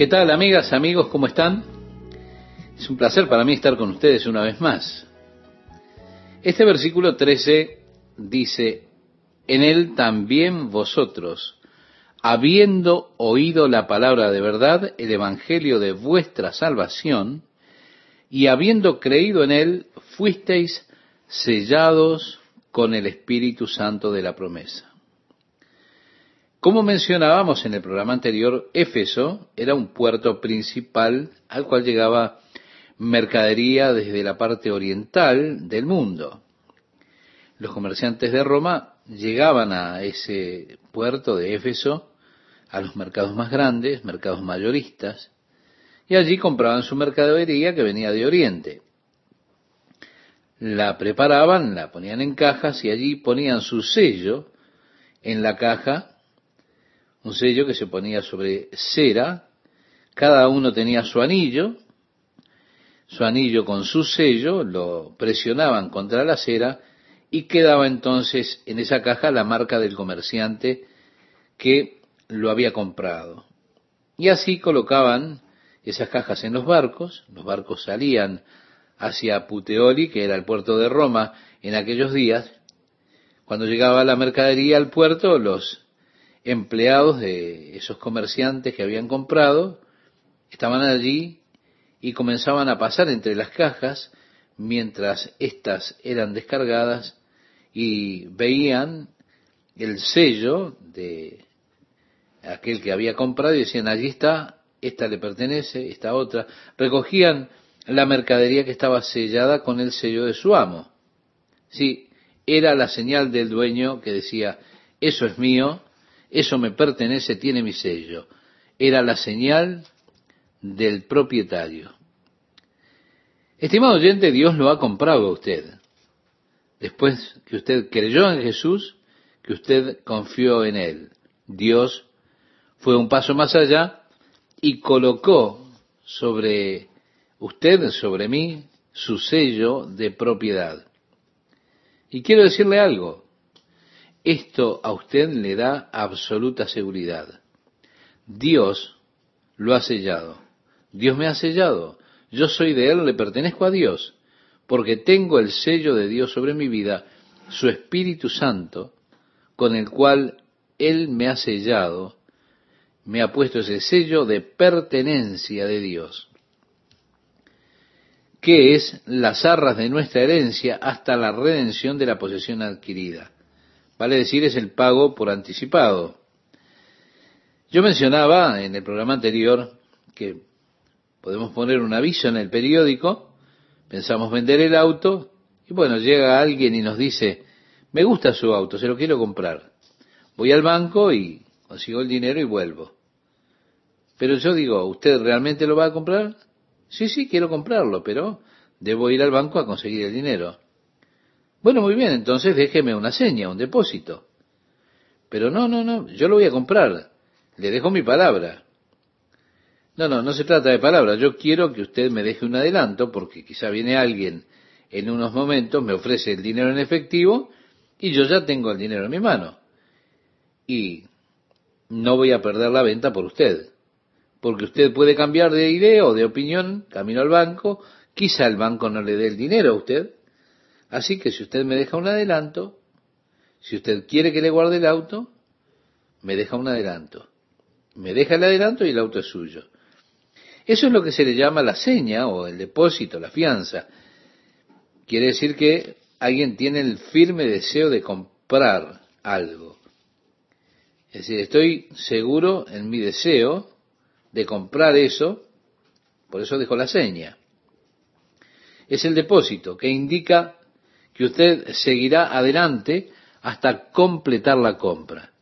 ¿Qué tal, amigas, amigos? ¿Cómo están? Es un placer para mí estar con ustedes una vez más. Este versículo 13 dice, en él también vosotros, habiendo oído la palabra de verdad, el evangelio de vuestra salvación, y habiendo creído en él, fuisteis sellados con el Espíritu Santo de la promesa. Como mencionábamos en el programa anterior, Éfeso era un puerto principal al cual llegaba mercadería desde la parte oriental del mundo. Los comerciantes de Roma llegaban a ese puerto de Éfeso, a los mercados más grandes, mercados mayoristas, y allí compraban su mercadería que venía de Oriente. La preparaban, la ponían en cajas y allí ponían su sello en la caja un sello que se ponía sobre cera, cada uno tenía su anillo, su anillo con su sello, lo presionaban contra la cera y quedaba entonces en esa caja la marca del comerciante que lo había comprado. Y así colocaban esas cajas en los barcos, los barcos salían hacia Puteoli, que era el puerto de Roma en aquellos días. Cuando llegaba la mercadería al puerto, los empleados de esos comerciantes que habían comprado estaban allí y comenzaban a pasar entre las cajas mientras éstas eran descargadas y veían el sello de aquel que había comprado y decían, allí está, esta le pertenece, esta otra. Recogían la mercadería que estaba sellada con el sello de su amo. Sí, era la señal del dueño que decía, eso es mío, eso me pertenece, tiene mi sello. Era la señal del propietario. Estimado oyente, Dios lo ha comprado a usted. Después que usted creyó en Jesús, que usted confió en Él. Dios fue un paso más allá y colocó sobre usted, sobre mí, su sello de propiedad. Y quiero decirle algo, esto a usted le da absoluta seguridad. Dios lo ha sellado. Dios me ha sellado. Yo soy de Él, le pertenezco a Dios, porque tengo el sello de Dios sobre mi vida, su Espíritu Santo, con el cual Él me ha sellado, me ha puesto ese sello de pertenencia de Dios, que es las arras de nuestra herencia hasta la redención de la posesión adquirida. Vale decir, es el pago por anticipado. Yo mencionaba en el programa anterior que podemos poner un aviso en el periódico, pensamos vender el auto, y bueno, llega alguien y nos dice, me gusta su auto, se lo quiero comprar. Voy al banco y consigo el dinero y vuelvo. Pero yo digo, ¿usted realmente lo va a comprar? Sí, sí, quiero comprarlo, pero debo ir al banco a conseguir el dinero. Bueno, muy bien, entonces déjeme una seña, un depósito. Pero no, no, no, yo lo voy a comprar. Le dejo mi palabra. No, no, no se trata de palabra. Yo quiero que usted me deje un adelanto porque quizá viene alguien en unos momentos, me ofrece el dinero en efectivo y yo ya tengo el dinero en mi mano. Y no voy a perder la venta por usted. Porque usted puede cambiar de idea o de opinión, camino al banco, quizá el banco no le dé el dinero a usted, Así que si usted me deja un adelanto, si usted quiere que le guarde el auto, me deja un adelanto. Me deja el adelanto y el auto es suyo. Eso es lo que se le llama la seña o el depósito, la fianza. Quiere decir que alguien tiene el firme deseo de comprar algo. Es decir, estoy seguro en mi deseo de comprar eso, por eso dejo la seña. Es el depósito que indica que usted seguirá adelante hasta completar la compra.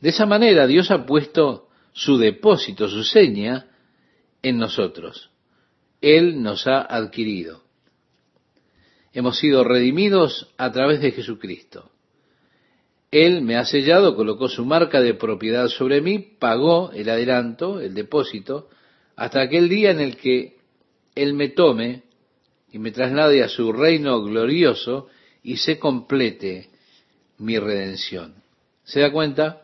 De esa manera Dios ha puesto su depósito, su seña, en nosotros. Él nos ha adquirido. Hemos sido redimidos a través de Jesucristo. Él me ha sellado, colocó su marca de propiedad sobre mí, pagó el adelanto, el depósito, hasta aquel día en el que Él me tome y me traslade a su reino glorioso y se complete mi redención. ¿Se da cuenta?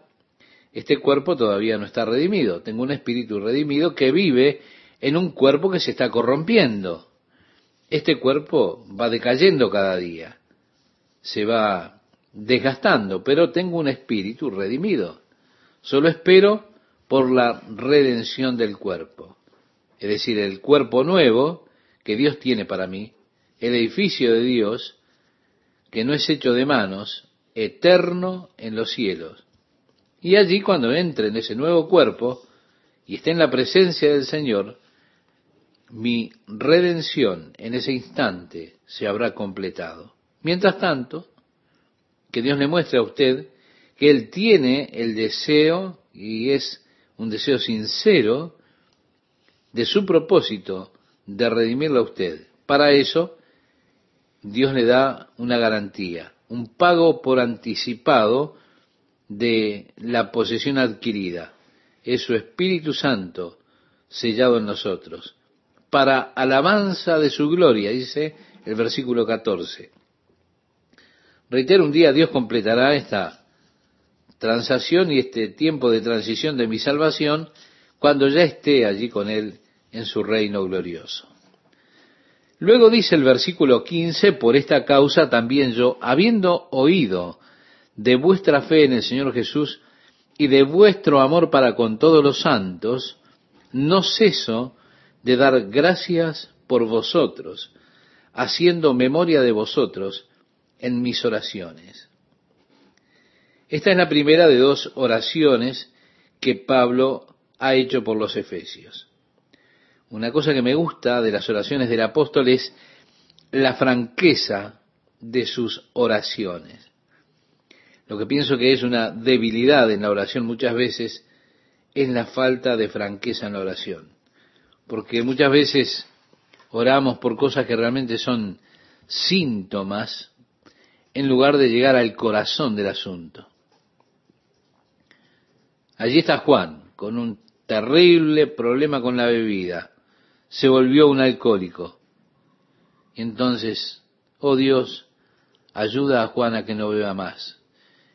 este cuerpo todavía no está redimido. Tengo un espíritu redimido que vive en un cuerpo que se está corrompiendo. Este cuerpo va decayendo cada día, se va desgastando, pero tengo un espíritu redimido. Solo espero por la redención del cuerpo. Es decir, el cuerpo nuevo que Dios tiene para mí, el edificio de Dios, que no es hecho de manos, eterno en los cielos. Y allí cuando entre en ese nuevo cuerpo y esté en la presencia del Señor, mi redención en ese instante se habrá completado. Mientras tanto, que Dios le muestre a usted que Él tiene el deseo, y es un deseo sincero, de su propósito de redimirlo a usted. Para eso, Dios le da una garantía, un pago por anticipado de la posesión adquirida. Es su Espíritu Santo sellado en nosotros, para alabanza de su gloria, dice el versículo 14. Reitero, un día Dios completará esta transacción y este tiempo de transición de mi salvación cuando ya esté allí con Él en su reino glorioso. Luego dice el versículo 15, por esta causa también yo, habiendo oído de vuestra fe en el Señor Jesús y de vuestro amor para con todos los santos, no ceso de dar gracias por vosotros, haciendo memoria de vosotros en mis oraciones. Esta es la primera de dos oraciones que Pablo ha hecho por los Efesios. Una cosa que me gusta de las oraciones del apóstol es la franqueza de sus oraciones. Lo que pienso que es una debilidad en la oración muchas veces es la falta de franqueza en la oración. Porque muchas veces oramos por cosas que realmente son síntomas en lugar de llegar al corazón del asunto. Allí está Juan con un terrible problema con la bebida se volvió un alcohólico. Entonces, oh Dios, ayuda a Juan a que no beba más.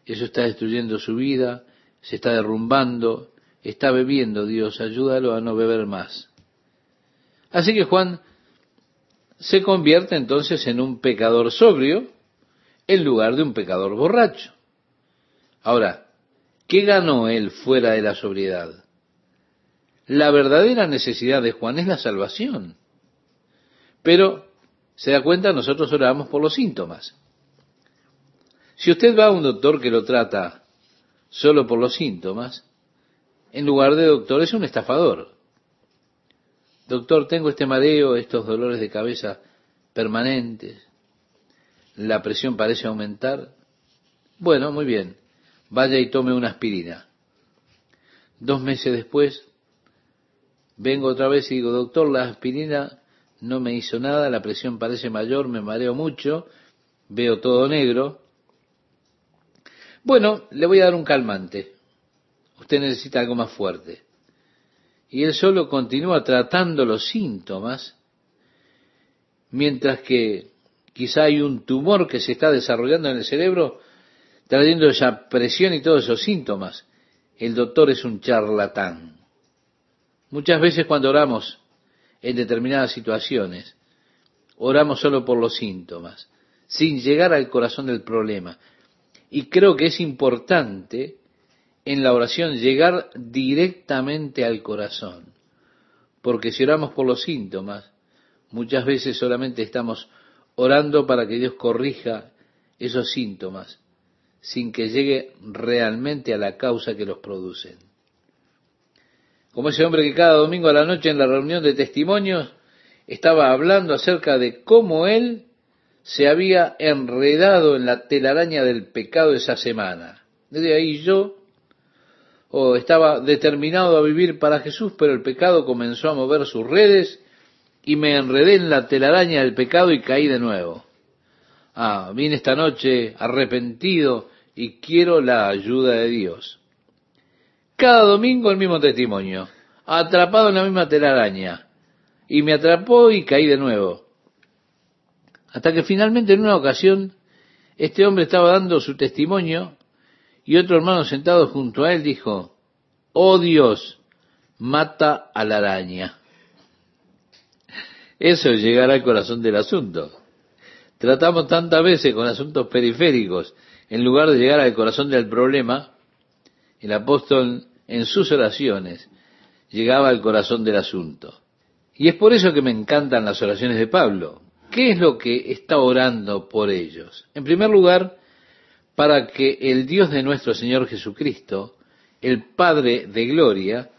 Eso está destruyendo su vida, se está derrumbando, está bebiendo, Dios, ayúdalo a no beber más. Así que Juan se convierte entonces en un pecador sobrio en lugar de un pecador borracho. Ahora, ¿qué ganó él fuera de la sobriedad? La verdadera necesidad de Juan es la salvación. Pero, se da cuenta, nosotros oramos por los síntomas. Si usted va a un doctor que lo trata solo por los síntomas, en lugar de doctor es un estafador. Doctor, tengo este mareo, estos dolores de cabeza permanentes, la presión parece aumentar. Bueno, muy bien, vaya y tome una aspirina. Dos meses después, Vengo otra vez y digo, doctor, la aspirina no me hizo nada, la presión parece mayor, me mareo mucho, veo todo negro. Bueno, le voy a dar un calmante. Usted necesita algo más fuerte. Y él solo continúa tratando los síntomas, mientras que quizá hay un tumor que se está desarrollando en el cerebro, trayendo esa presión y todos esos síntomas. El doctor es un charlatán. Muchas veces cuando oramos en determinadas situaciones, oramos solo por los síntomas, sin llegar al corazón del problema. Y creo que es importante en la oración llegar directamente al corazón, porque si oramos por los síntomas, muchas veces solamente estamos orando para que Dios corrija esos síntomas, sin que llegue realmente a la causa que los produce como ese hombre que cada domingo a la noche en la reunión de testimonios estaba hablando acerca de cómo él se había enredado en la telaraña del pecado esa semana. Desde ahí yo oh, estaba determinado a vivir para Jesús, pero el pecado comenzó a mover sus redes y me enredé en la telaraña del pecado y caí de nuevo. Ah, vine esta noche arrepentido y quiero la ayuda de Dios. Cada domingo el mismo testimonio, atrapado en la misma telaraña. Y me atrapó y caí de nuevo. Hasta que finalmente en una ocasión este hombre estaba dando su testimonio Y otro hermano sentado junto a él dijo, oh Dios, mata a la araña. Eso es llegar al corazón del asunto. Tratamos tantas veces con asuntos periféricos, en lugar de llegar al corazón del problema, el apóstol en sus oraciones llegaba al corazón del asunto. Y es por eso que me encantan las oraciones de Pablo. ¿Qué es lo que está orando por ellos? En primer lugar, para que el Dios de nuestro Señor Jesucristo, el Padre de Gloria,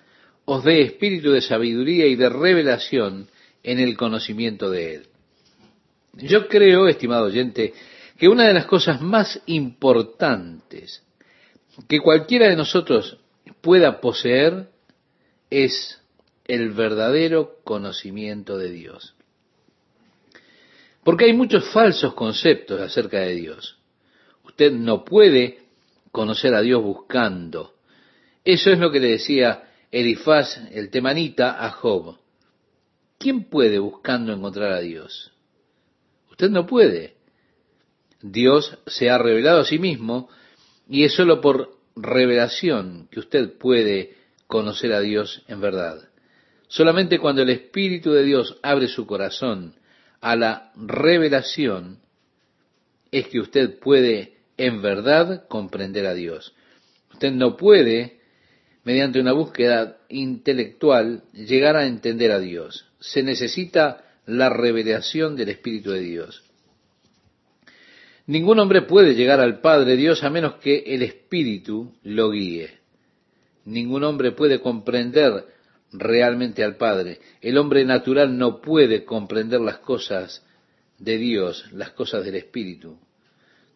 os dé espíritu de sabiduría y de revelación en el conocimiento de Él. Yo creo, estimado oyente, que una de las cosas más importantes que cualquiera de nosotros pueda poseer es el verdadero conocimiento de Dios. Porque hay muchos falsos conceptos acerca de Dios. Usted no puede conocer a Dios buscando. Eso es lo que le decía Elifaz, el temanita, a Job. ¿Quién puede buscando encontrar a Dios? Usted no puede. Dios se ha revelado a sí mismo y es sólo por revelación que usted puede conocer a Dios en verdad. Solamente cuando el Espíritu de Dios abre su corazón a la revelación es que usted puede en verdad comprender a Dios. Usted no puede, mediante una búsqueda intelectual, llegar a entender a Dios. Se necesita la revelación del Espíritu de Dios. Ningún hombre puede llegar al Padre Dios a menos que el Espíritu lo guíe. Ningún hombre puede comprender realmente al Padre. El hombre natural no puede comprender las cosas de Dios, las cosas del Espíritu.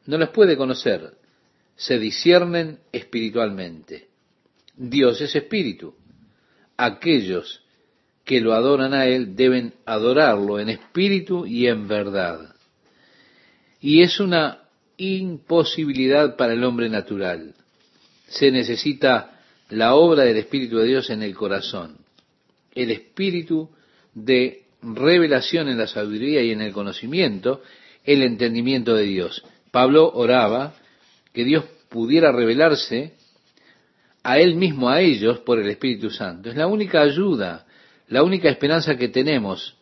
No las puede conocer. Se disciernen espiritualmente. Dios es Espíritu. Aquellos que lo adoran a Él deben adorarlo en espíritu y en verdad. Y es una imposibilidad para el hombre natural. Se necesita la obra del Espíritu de Dios en el corazón, el espíritu de revelación en la sabiduría y en el conocimiento, el entendimiento de Dios. Pablo oraba que Dios pudiera revelarse a él mismo, a ellos, por el Espíritu Santo. Es la única ayuda, la única esperanza que tenemos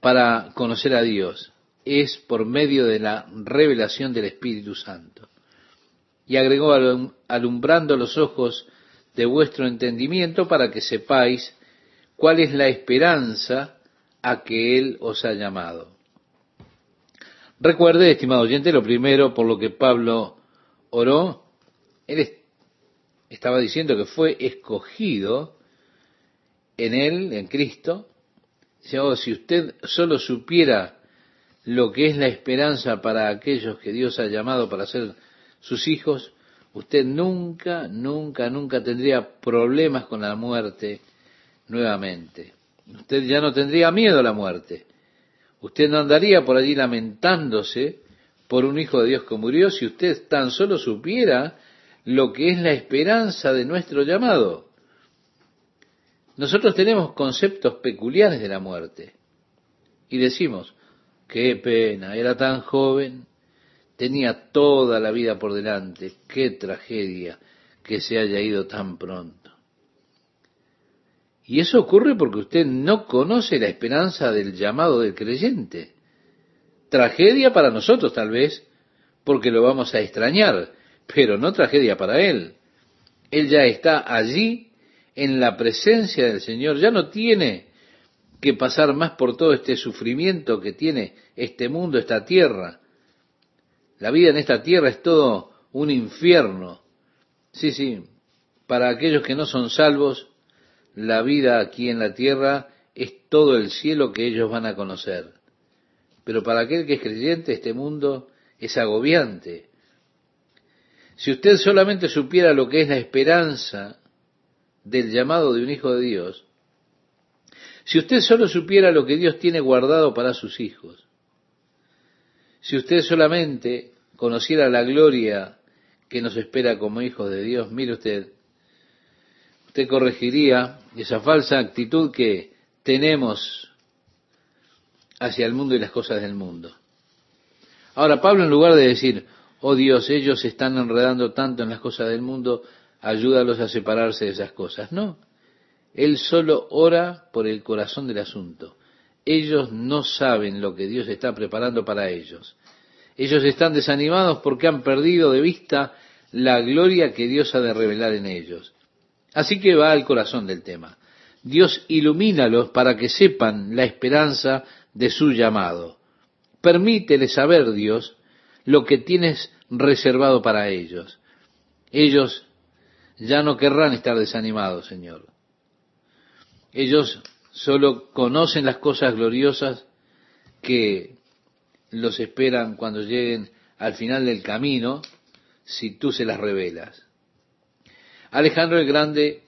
para conocer a Dios es por medio de la revelación del Espíritu Santo. Y agregó alumbrando los ojos de vuestro entendimiento para que sepáis cuál es la esperanza a que Él os ha llamado. Recuerde, estimado oyente, lo primero por lo que Pablo oró, él estaba diciendo que fue escogido en Él, en Cristo. Oh, si usted solo supiera lo que es la esperanza para aquellos que Dios ha llamado para ser sus hijos, usted nunca, nunca, nunca tendría problemas con la muerte nuevamente. Usted ya no tendría miedo a la muerte. Usted no andaría por allí lamentándose por un hijo de Dios que murió si usted tan solo supiera lo que es la esperanza de nuestro llamado. Nosotros tenemos conceptos peculiares de la muerte y decimos, Qué pena, era tan joven, tenía toda la vida por delante, qué tragedia que se haya ido tan pronto. Y eso ocurre porque usted no conoce la esperanza del llamado del creyente. Tragedia para nosotros tal vez, porque lo vamos a extrañar, pero no tragedia para él. Él ya está allí en la presencia del Señor, ya no tiene que pasar más por todo este sufrimiento que tiene este mundo, esta tierra. La vida en esta tierra es todo un infierno. Sí, sí, para aquellos que no son salvos, la vida aquí en la tierra es todo el cielo que ellos van a conocer. Pero para aquel que es creyente, este mundo es agobiante. Si usted solamente supiera lo que es la esperanza del llamado de un hijo de Dios, si usted solo supiera lo que Dios tiene guardado para sus hijos, si usted solamente conociera la gloria que nos espera como hijos de Dios, mire usted, usted corregiría esa falsa actitud que tenemos hacia el mundo y las cosas del mundo. Ahora, Pablo en lugar de decir, oh Dios, ellos se están enredando tanto en las cosas del mundo, ayúdalos a separarse de esas cosas. No, Él solo ora por el corazón del asunto. Ellos no saben lo que Dios está preparando para ellos. Ellos están desanimados porque han perdido de vista la gloria que Dios ha de revelar en ellos. Así que va al corazón del tema. Dios ilumínalos para que sepan la esperanza de su llamado. Permítele saber, Dios, lo que tienes reservado para ellos. Ellos ya no querrán estar desanimados, Señor. Ellos solo conocen las cosas gloriosas que los esperan cuando lleguen al final del camino, si tú se las revelas. Alejandro el Grande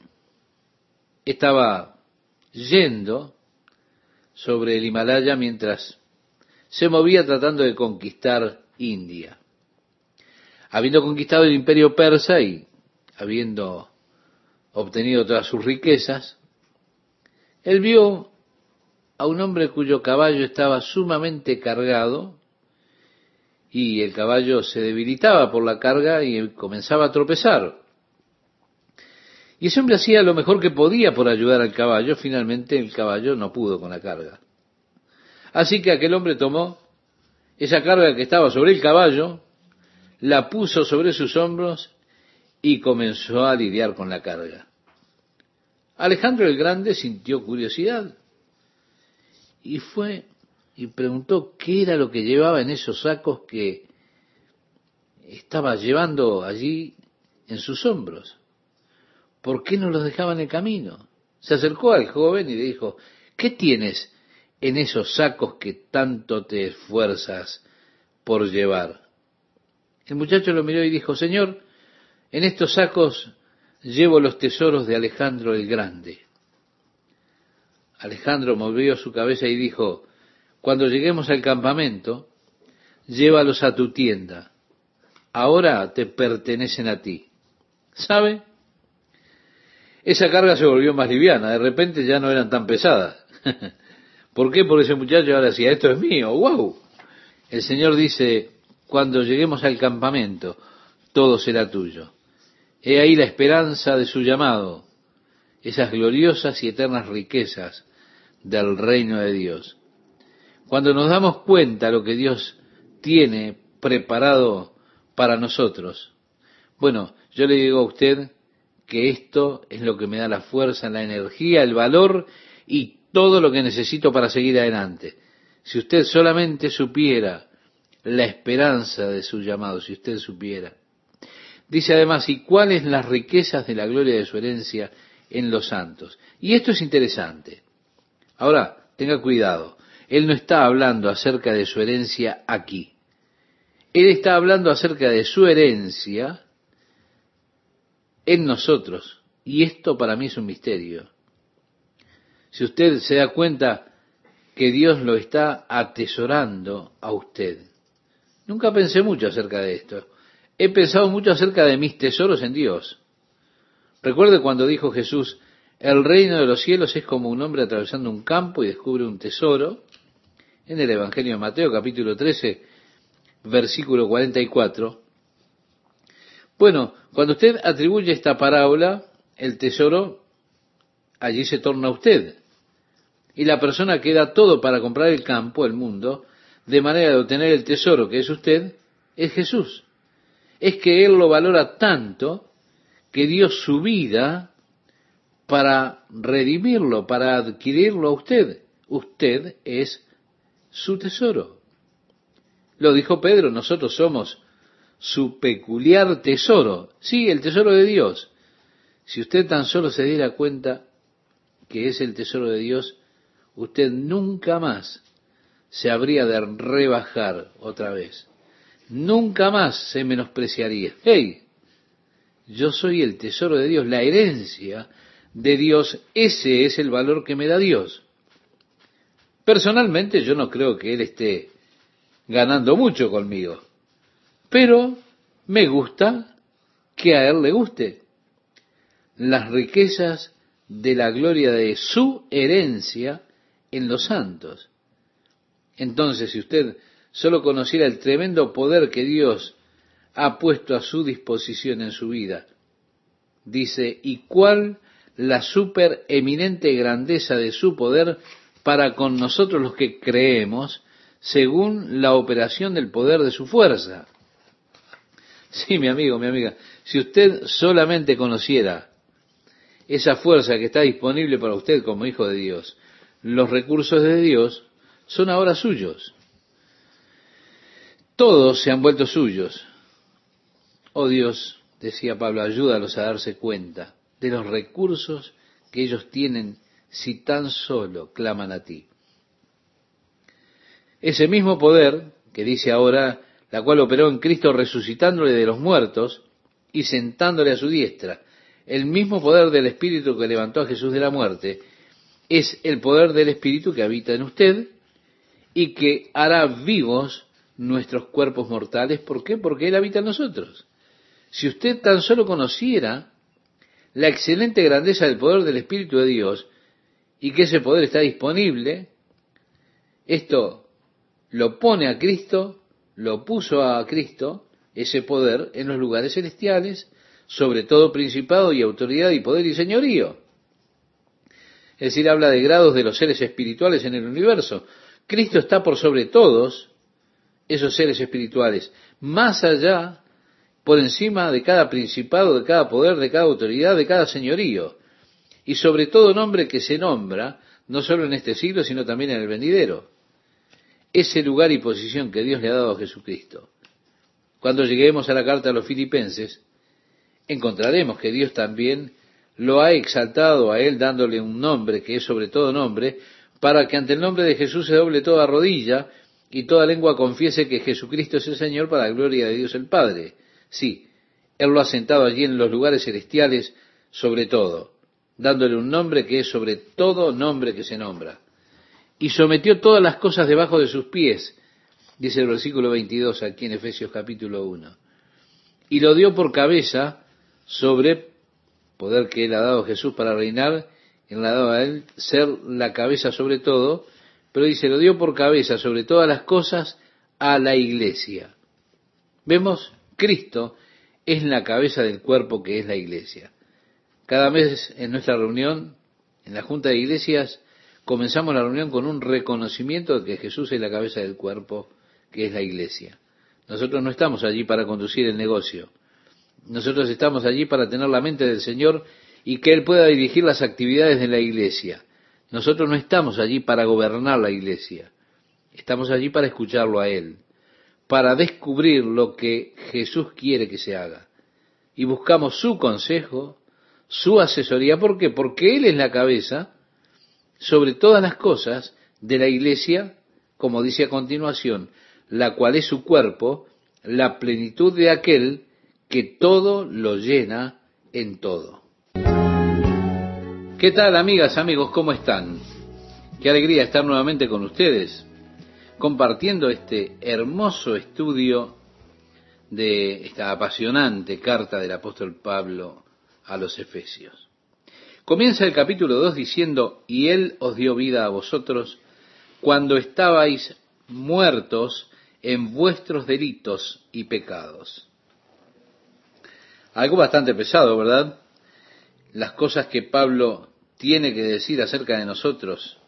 estaba yendo sobre el Himalaya mientras se movía tratando de conquistar India. Habiendo conquistado el imperio persa y habiendo obtenido todas sus riquezas, él vio a un hombre cuyo caballo estaba sumamente cargado y el caballo se debilitaba por la carga y comenzaba a tropezar. Y ese hombre hacía lo mejor que podía por ayudar al caballo. Finalmente el caballo no pudo con la carga. Así que aquel hombre tomó esa carga que estaba sobre el caballo, la puso sobre sus hombros y comenzó a lidiar con la carga. Alejandro el Grande sintió curiosidad y fue y preguntó qué era lo que llevaba en esos sacos que estaba llevando allí en sus hombros. ¿Por qué no los dejaba en el camino? Se acercó al joven y le dijo, ¿qué tienes en esos sacos que tanto te esfuerzas por llevar? El muchacho lo miró y dijo, Señor, en estos sacos llevo los tesoros de Alejandro el Grande. Alejandro movió su cabeza y dijo, cuando lleguemos al campamento, llévalos a tu tienda. Ahora te pertenecen a ti. ¿Sabe? Esa carga se volvió más liviana. De repente ya no eran tan pesadas. ¿Por qué? Porque ese muchacho ahora decía, esto es mío. ¡Wow! El Señor dice, cuando lleguemos al campamento, todo será tuyo. He ahí la esperanza de su llamado, esas gloriosas y eternas riquezas del reino de Dios. Cuando nos damos cuenta lo que Dios tiene preparado para nosotros, bueno, yo le digo a usted que esto es lo que me da la fuerza, la energía, el valor y todo lo que necesito para seguir adelante. Si usted solamente supiera la esperanza de su llamado, si usted supiera. Dice además, ¿y cuáles las riquezas de la gloria de su herencia en los santos? Y esto es interesante. Ahora, tenga cuidado. Él no está hablando acerca de su herencia aquí. Él está hablando acerca de su herencia en nosotros. Y esto para mí es un misterio. Si usted se da cuenta que Dios lo está atesorando a usted. Nunca pensé mucho acerca de esto he pensado mucho acerca de mis tesoros en Dios. Recuerde cuando dijo Jesús, el reino de los cielos es como un hombre atravesando un campo y descubre un tesoro. En el Evangelio de Mateo capítulo 13, versículo 44. Bueno, cuando usted atribuye esta parábola, el tesoro allí se torna usted. Y la persona que da todo para comprar el campo, el mundo, de manera de obtener el tesoro que es usted, es Jesús es que Él lo valora tanto que dio su vida para redimirlo, para adquirirlo a usted. Usted es su tesoro. Lo dijo Pedro, nosotros somos su peculiar tesoro. Sí, el tesoro de Dios. Si usted tan solo se diera cuenta que es el tesoro de Dios, usted nunca más se habría de rebajar otra vez nunca más se menospreciaría. Hey, yo soy el tesoro de Dios, la herencia de Dios, ese es el valor que me da Dios. Personalmente yo no creo que Él esté ganando mucho conmigo, pero me gusta que a Él le guste. Las riquezas de la gloria de su herencia en los santos. Entonces, si usted solo conociera el tremendo poder que Dios ha puesto a su disposición en su vida. Dice, ¿y cuál la supereminente grandeza de su poder para con nosotros los que creemos, según la operación del poder de su fuerza? Sí, mi amigo, mi amiga, si usted solamente conociera esa fuerza que está disponible para usted como hijo de Dios, los recursos de Dios son ahora suyos. Todos se han vuelto suyos. Oh Dios, decía Pablo, ayúdalos a darse cuenta de los recursos que ellos tienen si tan solo claman a ti. Ese mismo poder que dice ahora, la cual operó en Cristo resucitándole de los muertos y sentándole a su diestra, el mismo poder del Espíritu que levantó a Jesús de la muerte, es el poder del Espíritu que habita en usted y que hará vivos nuestros cuerpos mortales. ¿Por qué? Porque Él habita en nosotros. Si usted tan solo conociera la excelente grandeza del poder del Espíritu de Dios y que ese poder está disponible, esto lo pone a Cristo, lo puso a Cristo, ese poder, en los lugares celestiales, sobre todo principado y autoridad y poder y señorío. Es decir, habla de grados de los seres espirituales en el universo. Cristo está por sobre todos esos seres espirituales, más allá por encima de cada principado, de cada poder, de cada autoridad, de cada señorío, y sobre todo nombre que se nombra, no solo en este siglo, sino también en el venidero. Ese lugar y posición que Dios le ha dado a Jesucristo. Cuando lleguemos a la carta a los filipenses, encontraremos que Dios también lo ha exaltado a él dándole un nombre que es sobre todo nombre, para que ante el nombre de Jesús se doble toda rodilla y toda lengua confiese que Jesucristo es el Señor para la gloria de Dios el Padre. Sí, Él lo ha sentado allí en los lugares celestiales sobre todo, dándole un nombre que es sobre todo nombre que se nombra. Y sometió todas las cosas debajo de sus pies, dice el versículo 22 aquí en Efesios capítulo 1. Y lo dio por cabeza sobre poder que Él ha dado a Jesús para reinar, Él ha dado a Él ser la cabeza sobre todo, pero dice, lo dio por cabeza sobre todas las cosas a la iglesia. Vemos Cristo es la cabeza del cuerpo que es la iglesia. Cada mes en nuestra reunión, en la Junta de Iglesias, comenzamos la reunión con un reconocimiento de que Jesús es la cabeza del cuerpo que es la iglesia. Nosotros no estamos allí para conducir el negocio. Nosotros estamos allí para tener la mente del Señor y que Él pueda dirigir las actividades de la iglesia. Nosotros no estamos allí para gobernar la iglesia. Estamos allí para escucharlo a Él para descubrir lo que Jesús quiere que se haga. Y buscamos su consejo, su asesoría. ¿Por qué? Porque Él es la cabeza sobre todas las cosas de la iglesia, como dice a continuación, la cual es su cuerpo, la plenitud de aquel que todo lo llena en todo. ¿Qué tal amigas, amigos? ¿Cómo están? Qué alegría estar nuevamente con ustedes compartiendo este hermoso estudio de esta apasionante carta del apóstol Pablo a los Efesios. Comienza el capítulo 2 diciendo, y Él os dio vida a vosotros cuando estabais muertos en vuestros delitos y pecados. Algo bastante pesado, ¿verdad? Las cosas que Pablo tiene que decir acerca de nosotros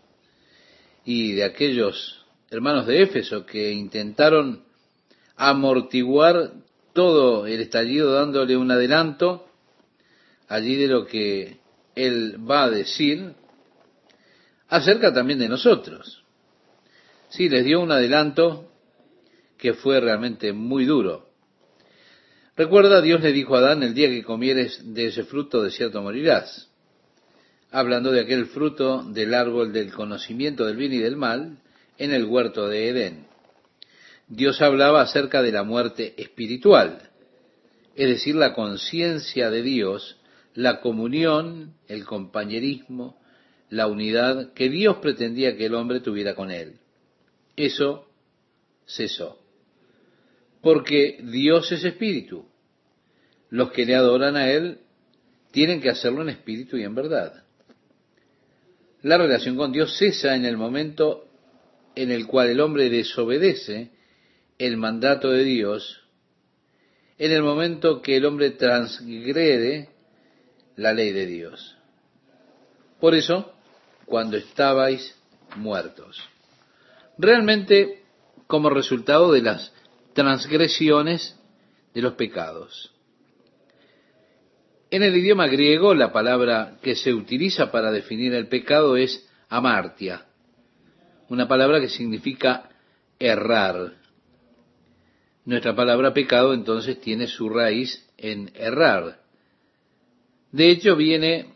y de aquellos hermanos de Éfeso que intentaron amortiguar todo el estallido dándole un adelanto allí de lo que él va a decir acerca también de nosotros. Sí, les dio un adelanto que fue realmente muy duro. Recuerda, Dios le dijo a Adán, el día que comieres de ese fruto, de cierto morirás. Hablando de aquel fruto del árbol del conocimiento del bien y del mal, en el huerto de Edén. Dios hablaba acerca de la muerte espiritual, es decir, la conciencia de Dios, la comunión, el compañerismo, la unidad que Dios pretendía que el hombre tuviera con él. Eso cesó. Porque Dios es espíritu. Los que le adoran a Él tienen que hacerlo en espíritu y en verdad. La relación con Dios cesa en el momento en el cual el hombre desobedece el mandato de Dios en el momento que el hombre transgrede la ley de Dios. Por eso, cuando estabais muertos. Realmente, como resultado de las transgresiones de los pecados. En el idioma griego, la palabra que se utiliza para definir el pecado es amartia, una palabra que significa errar. Nuestra palabra pecado entonces tiene su raíz en errar. De hecho, viene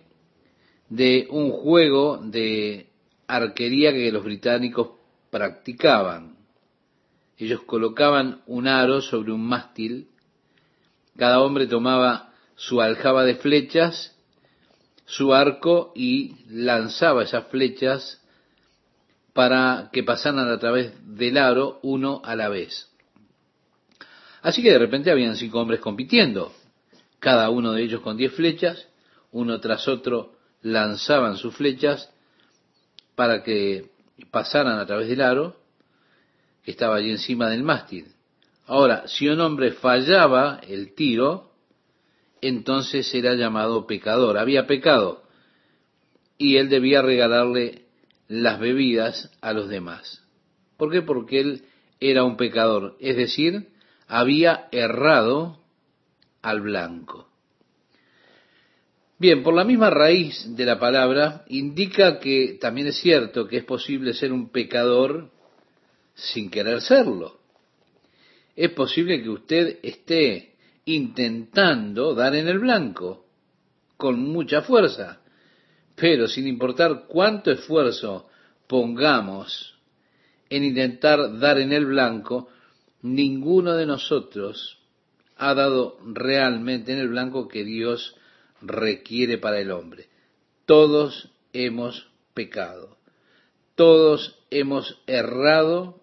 de un juego de arquería que los británicos practicaban. Ellos colocaban un aro sobre un mástil, cada hombre tomaba su aljaba de flechas, su arco y lanzaba esas flechas para que pasaran a través del aro uno a la vez. Así que de repente habían cinco hombres compitiendo, cada uno de ellos con diez flechas, uno tras otro lanzaban sus flechas para que pasaran a través del aro que estaba allí encima del mástil. Ahora, si un hombre fallaba el tiro, entonces era llamado pecador, había pecado, y él debía regalarle las bebidas a los demás. ¿Por qué? Porque él era un pecador, es decir, había errado al blanco. Bien, por la misma raíz de la palabra, indica que también es cierto que es posible ser un pecador sin querer serlo. Es posible que usted esté intentando dar en el blanco con mucha fuerza, pero sin importar cuánto esfuerzo pongamos en intentar dar en el blanco, ninguno de nosotros ha dado realmente en el blanco que Dios requiere para el hombre. Todos hemos pecado. Todos hemos errado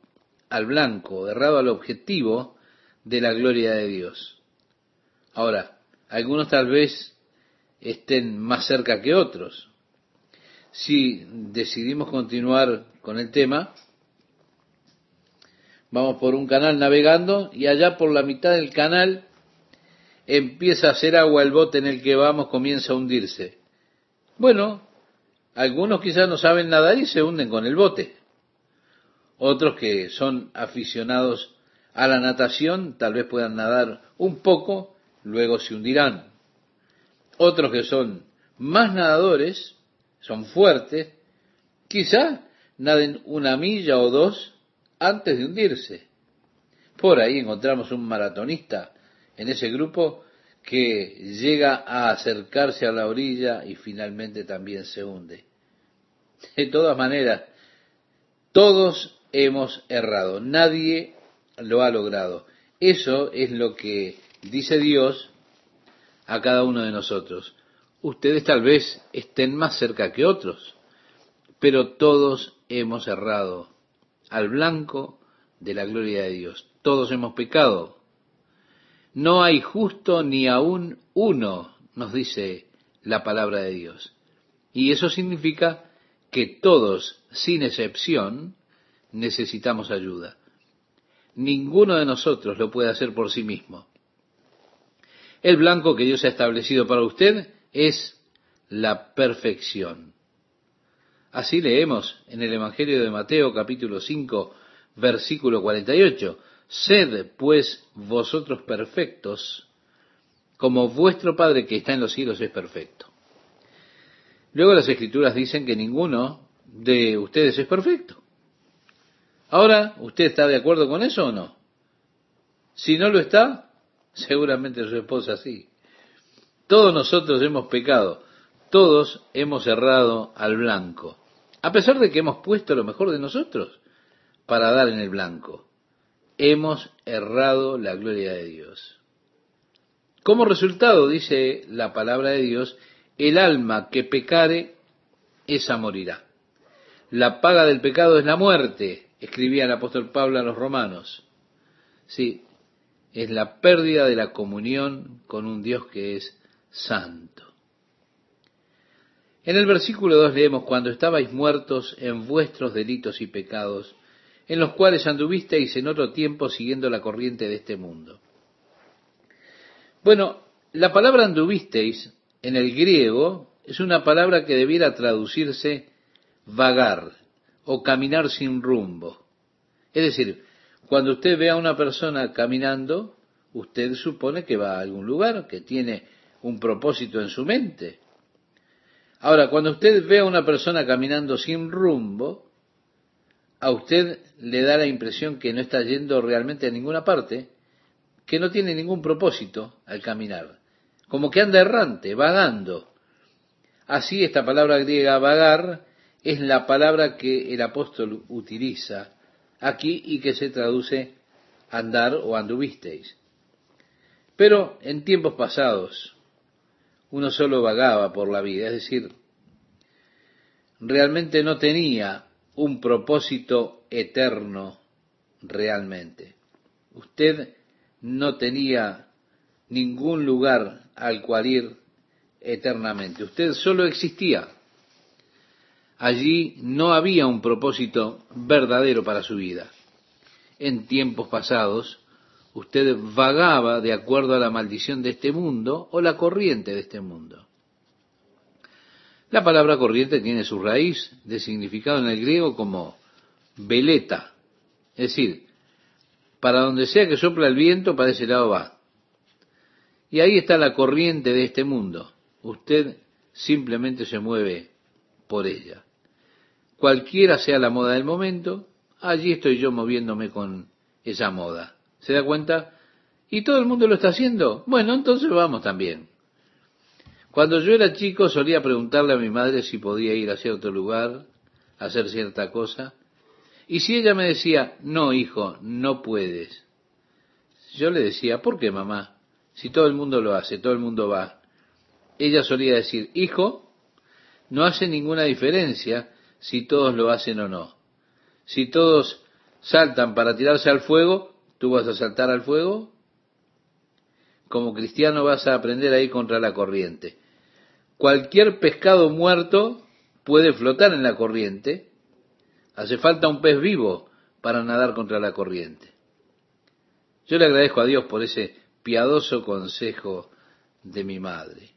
al blanco, errado al objetivo de la gloria de Dios. Ahora, algunos tal vez estén más cerca que otros. Si decidimos continuar con el tema, vamos por un canal navegando y allá por la mitad del canal empieza a hacer agua el bote en el que vamos, comienza a hundirse. Bueno, algunos quizás no saben nadar y se hunden con el bote. Otros que son aficionados a la natación tal vez puedan nadar un poco, luego se hundirán. Otros que son más nadadores, son fuertes, quizá naden una milla o dos antes de hundirse. Por ahí encontramos un maratonista en ese grupo que llega a acercarse a la orilla y finalmente también se hunde. De todas maneras, todos hemos errado, nadie lo ha logrado. Eso es lo que dice Dios a cada uno de nosotros. Ustedes tal vez estén más cerca que otros, pero todos hemos errado al blanco de la gloria de Dios. Todos hemos pecado. No hay justo ni aún uno, nos dice la palabra de Dios. Y eso significa que todos, sin excepción, necesitamos ayuda. Ninguno de nosotros lo puede hacer por sí mismo. El blanco que Dios ha establecido para usted es la perfección. Así leemos en el Evangelio de Mateo capítulo 5 versículo 48. Sed pues vosotros perfectos, como vuestro Padre que está en los cielos es perfecto. Luego las escrituras dicen que ninguno de ustedes es perfecto. Ahora, ¿usted está de acuerdo con eso o no? Si no lo está, seguramente su esposa sí. Todos nosotros hemos pecado, todos hemos errado al blanco, a pesar de que hemos puesto lo mejor de nosotros para dar en el blanco hemos errado la gloria de Dios. Como resultado, dice la palabra de Dios, el alma que pecare, esa morirá. La paga del pecado es la muerte, escribía el apóstol Pablo a los romanos. Sí, es la pérdida de la comunión con un Dios que es santo. En el versículo 2 leemos, cuando estabais muertos en vuestros delitos y pecados, en los cuales anduvisteis en otro tiempo siguiendo la corriente de este mundo. Bueno, la palabra anduvisteis en el griego es una palabra que debiera traducirse vagar o caminar sin rumbo. Es decir, cuando usted ve a una persona caminando, usted supone que va a algún lugar, que tiene un propósito en su mente. Ahora, cuando usted ve a una persona caminando sin rumbo, a usted le da la impresión que no está yendo realmente a ninguna parte, que no tiene ningún propósito al caminar, como que anda errante, vagando. Así esta palabra griega vagar es la palabra que el apóstol utiliza aquí y que se traduce andar o anduvisteis. Pero en tiempos pasados uno solo vagaba por la vida, es decir, realmente no tenía un propósito eterno realmente. Usted no tenía ningún lugar al cual ir eternamente. Usted solo existía. Allí no había un propósito verdadero para su vida. En tiempos pasados, usted vagaba de acuerdo a la maldición de este mundo o la corriente de este mundo. La palabra corriente tiene su raíz de significado en el griego como veleta, es decir, para donde sea que sopla el viento, para ese lado va. Y ahí está la corriente de este mundo. Usted simplemente se mueve por ella. Cualquiera sea la moda del momento, allí estoy yo moviéndome con esa moda. ¿Se da cuenta? ¿Y todo el mundo lo está haciendo? Bueno, entonces vamos también. Cuando yo era chico solía preguntarle a mi madre si podía ir a cierto lugar, a hacer cierta cosa, y si ella me decía, no, hijo, no puedes, yo le decía, ¿por qué, mamá? Si todo el mundo lo hace, todo el mundo va. Ella solía decir, hijo, no hace ninguna diferencia si todos lo hacen o no. Si todos saltan para tirarse al fuego, ¿tú vas a saltar al fuego? Como cristiano vas a aprender a ir contra la corriente. Cualquier pescado muerto puede flotar en la corriente, Hace falta un pez vivo para nadar contra la corriente. Yo le agradezco a Dios por ese piadoso consejo de mi madre.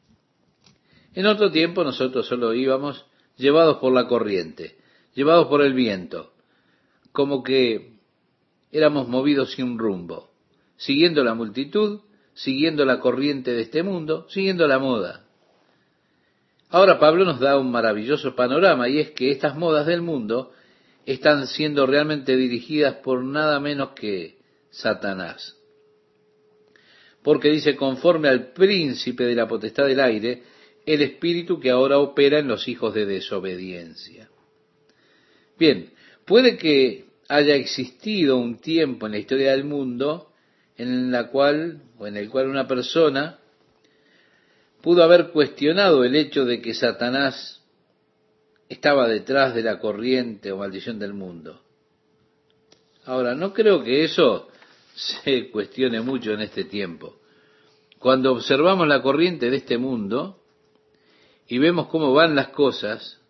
En otro tiempo nosotros solo íbamos llevados por la corriente, llevados por el viento, como que éramos movidos sin rumbo, siguiendo la multitud, siguiendo la corriente de este mundo, siguiendo la moda. Ahora Pablo nos da un maravilloso panorama y es que estas modas del mundo están siendo realmente dirigidas por nada menos que Satanás. Porque dice, conforme al príncipe de la potestad del aire, el espíritu que ahora opera en los hijos de desobediencia. Bien, puede que haya existido un tiempo en la historia del mundo en la cual o en el cual una persona pudo haber cuestionado el hecho de que Satanás estaba detrás de la corriente o maldición del mundo. Ahora, no creo que eso se cuestione mucho en este tiempo. Cuando observamos la corriente de este mundo y vemos cómo van las cosas,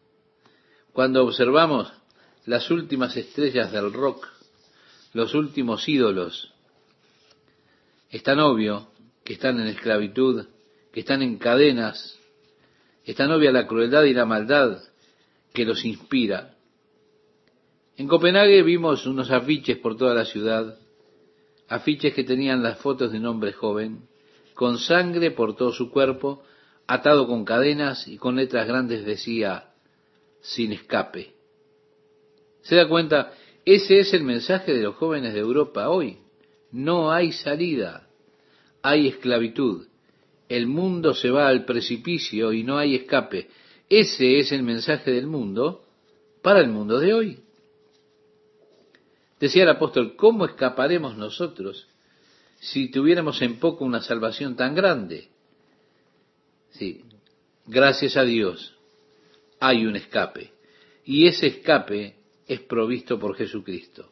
cuando observamos las últimas estrellas del rock, los últimos ídolos, es tan obvio que están en esclavitud, que están en cadenas, es tan obvia la crueldad y la maldad que los inspira. En Copenhague vimos unos afiches por toda la ciudad, afiches que tenían las fotos de un hombre joven, con sangre por todo su cuerpo, atado con cadenas y con letras grandes decía, sin escape. ¿Se da cuenta? Ese es el mensaje de los jóvenes de Europa hoy. No hay salida, hay esclavitud. El mundo se va al precipicio y no hay escape. Ese es el mensaje del mundo para el mundo de hoy. Decía el apóstol, ¿cómo escaparemos nosotros si tuviéramos en poco una salvación tan grande? Sí, gracias a Dios hay un escape. Y ese escape es provisto por Jesucristo.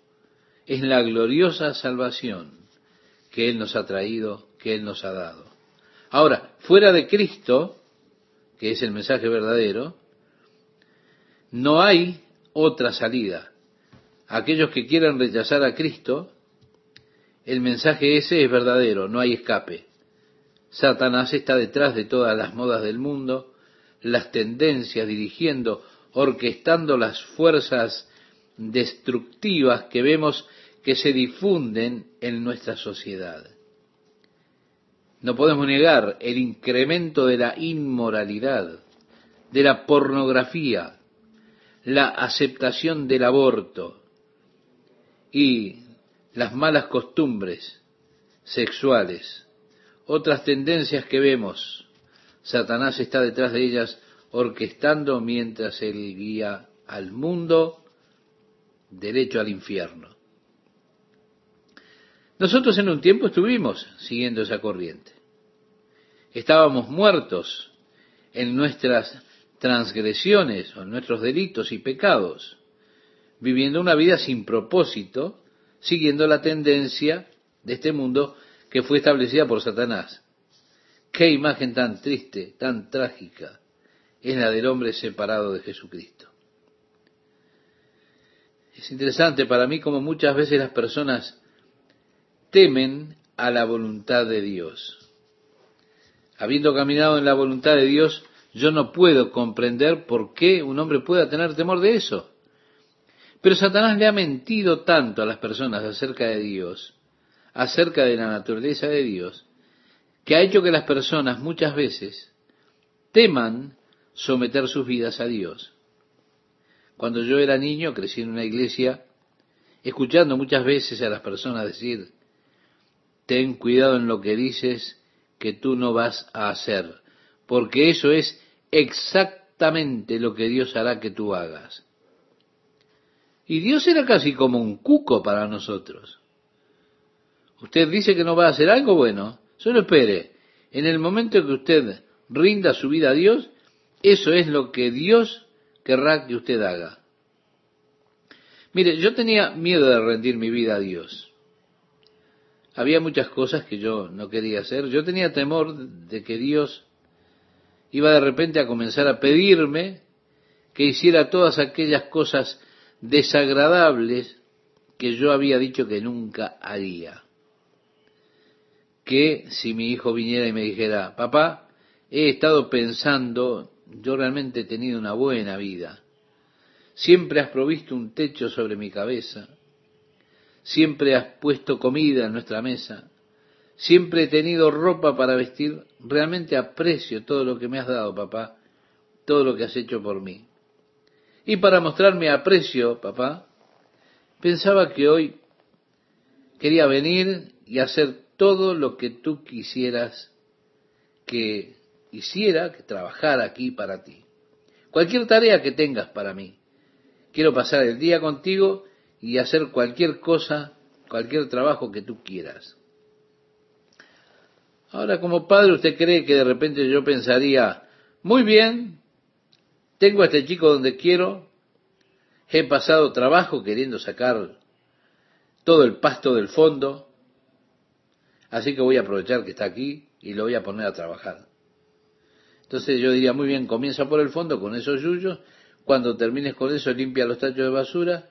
Es la gloriosa salvación que Él nos ha traído, que Él nos ha dado. Ahora, fuera de Cristo, que es el mensaje verdadero, no hay otra salida. Aquellos que quieran rechazar a Cristo, el mensaje ese es verdadero, no hay escape. Satanás está detrás de todas las modas del mundo, las tendencias, dirigiendo, orquestando las fuerzas destructivas que vemos que se difunden en nuestra sociedad. No podemos negar el incremento de la inmoralidad, de la pornografía, la aceptación del aborto y las malas costumbres sexuales. Otras tendencias que vemos, Satanás está detrás de ellas orquestando mientras él guía al mundo derecho al infierno. Nosotros en un tiempo estuvimos siguiendo esa corriente. Estábamos muertos en nuestras transgresiones o en nuestros delitos y pecados, viviendo una vida sin propósito, siguiendo la tendencia de este mundo que fue establecida por Satanás. Qué imagen tan triste, tan trágica es la del hombre separado de Jesucristo. Es interesante para mí como muchas veces las personas temen a la voluntad de Dios. Habiendo caminado en la voluntad de Dios, yo no puedo comprender por qué un hombre pueda tener temor de eso. Pero Satanás le ha mentido tanto a las personas acerca de Dios, acerca de la naturaleza de Dios, que ha hecho que las personas muchas veces teman someter sus vidas a Dios. Cuando yo era niño, crecí en una iglesia, escuchando muchas veces a las personas decir, ten cuidado en lo que dices que tú no vas a hacer, porque eso es exactamente lo que Dios hará que tú hagas. Y Dios era casi como un cuco para nosotros. Usted dice que no va a hacer algo bueno, solo espere. En el momento que usted rinda su vida a Dios, eso es lo que Dios querrá que usted haga. Mire, yo tenía miedo de rendir mi vida a Dios había muchas cosas que yo no quería hacer. Yo tenía temor de que Dios iba de repente a comenzar a pedirme que hiciera todas aquellas cosas desagradables que yo había dicho que nunca haría. Que si mi hijo viniera y me dijera, papá, he estado pensando, yo realmente he tenido una buena vida. Siempre has provisto un techo sobre mi cabeza siempre has puesto comida en nuestra mesa, siempre he tenido ropa para vestir, realmente aprecio todo lo que me has dado, papá, todo lo que has hecho por mí. Y para mostrarme aprecio, papá, pensaba que hoy quería venir y hacer todo lo que tú quisieras que hiciera, que trabajara aquí para ti. Cualquier tarea que tengas para mí. Quiero pasar el día contigo y hacer cualquier cosa, cualquier trabajo que tú quieras. Ahora, como padre, usted cree que de repente yo pensaría, muy bien, tengo a este chico donde quiero, he pasado trabajo queriendo sacar todo el pasto del fondo, así que voy a aprovechar que está aquí y lo voy a poner a trabajar. Entonces yo diría, muy bien, comienza por el fondo con esos yuyos, cuando termines con eso limpia los tachos de basura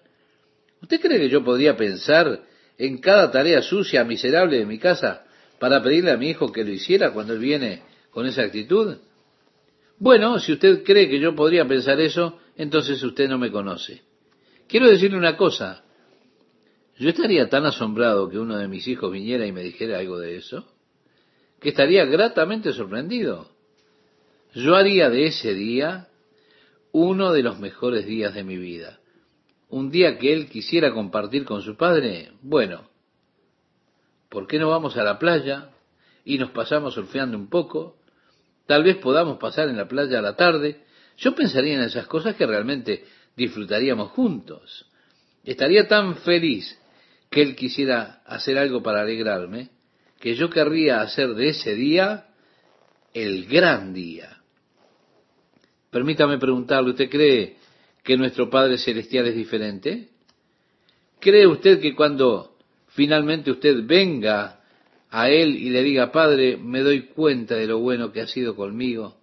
¿Usted cree que yo podría pensar en cada tarea sucia, miserable de mi casa para pedirle a mi hijo que lo hiciera cuando él viene con esa actitud? Bueno, si usted cree que yo podría pensar eso, entonces usted no me conoce. Quiero decirle una cosa. Yo estaría tan asombrado que uno de mis hijos viniera y me dijera algo de eso, que estaría gratamente sorprendido. Yo haría de ese día uno de los mejores días de mi vida un día que él quisiera compartir con su padre, bueno, ¿por qué no vamos a la playa y nos pasamos surfeando un poco? Tal vez podamos pasar en la playa a la tarde. Yo pensaría en esas cosas que realmente disfrutaríamos juntos. Estaría tan feliz que él quisiera hacer algo para alegrarme, que yo querría hacer de ese día el gran día. Permítame preguntarle, ¿usted cree que nuestro Padre Celestial es diferente? ¿Cree usted que cuando finalmente usted venga a Él y le diga, Padre, me doy cuenta de lo bueno que has sido conmigo,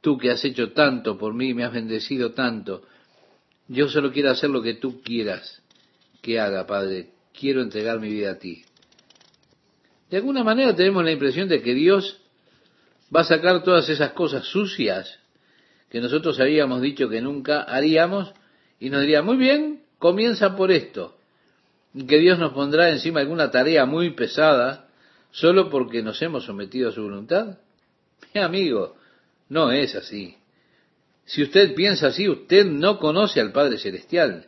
tú que has hecho tanto por mí, me has bendecido tanto, yo solo quiero hacer lo que tú quieras que haga, Padre, quiero entregar mi vida a ti. De alguna manera tenemos la impresión de que Dios va a sacar todas esas cosas sucias que nosotros habíamos dicho que nunca haríamos y nos diría, muy bien, comienza por esto. Y que Dios nos pondrá encima alguna tarea muy pesada solo porque nos hemos sometido a su voluntad. Mi amigo, no es así. Si usted piensa así, usted no conoce al Padre Celestial.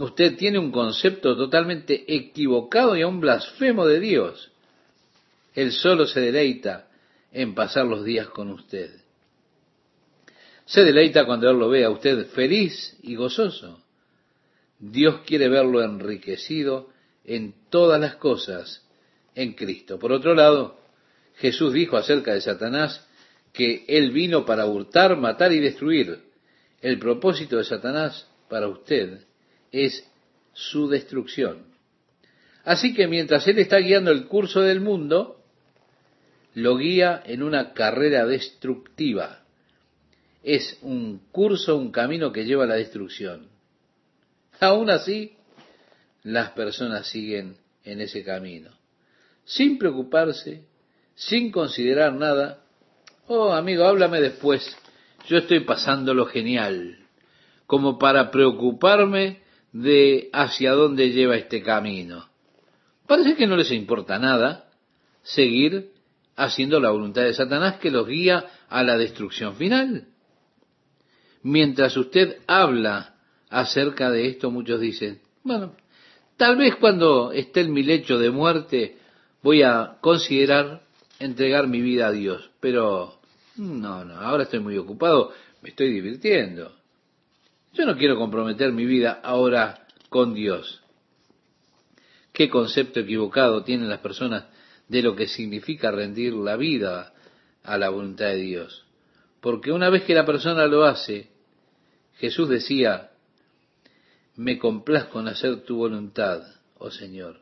Usted tiene un concepto totalmente equivocado y un blasfemo de Dios. Él solo se deleita en pasar los días con usted. Se deleita cuando Él lo ve a usted feliz y gozoso. Dios quiere verlo enriquecido en todas las cosas en Cristo. Por otro lado, Jesús dijo acerca de Satanás que Él vino para hurtar, matar y destruir. El propósito de Satanás para usted es su destrucción. Así que mientras Él está guiando el curso del mundo, lo guía en una carrera destructiva. Es un curso, un camino que lleva a la destrucción. Aún así, las personas siguen en ese camino, sin preocuparse, sin considerar nada. Oh, amigo, háblame después. Yo estoy pasando lo genial, como para preocuparme de hacia dónde lleva este camino. Parece que no les importa nada seguir haciendo la voluntad de Satanás que los guía a la destrucción final. Mientras usted habla acerca de esto, muchos dicen, bueno, tal vez cuando esté en mi lecho de muerte voy a considerar entregar mi vida a Dios, pero no, no, ahora estoy muy ocupado, me estoy divirtiendo. Yo no quiero comprometer mi vida ahora con Dios. Qué concepto equivocado tienen las personas de lo que significa rendir la vida a la voluntad de Dios. Porque una vez que la persona lo hace, Jesús decía, me complazco en hacer tu voluntad, oh Señor.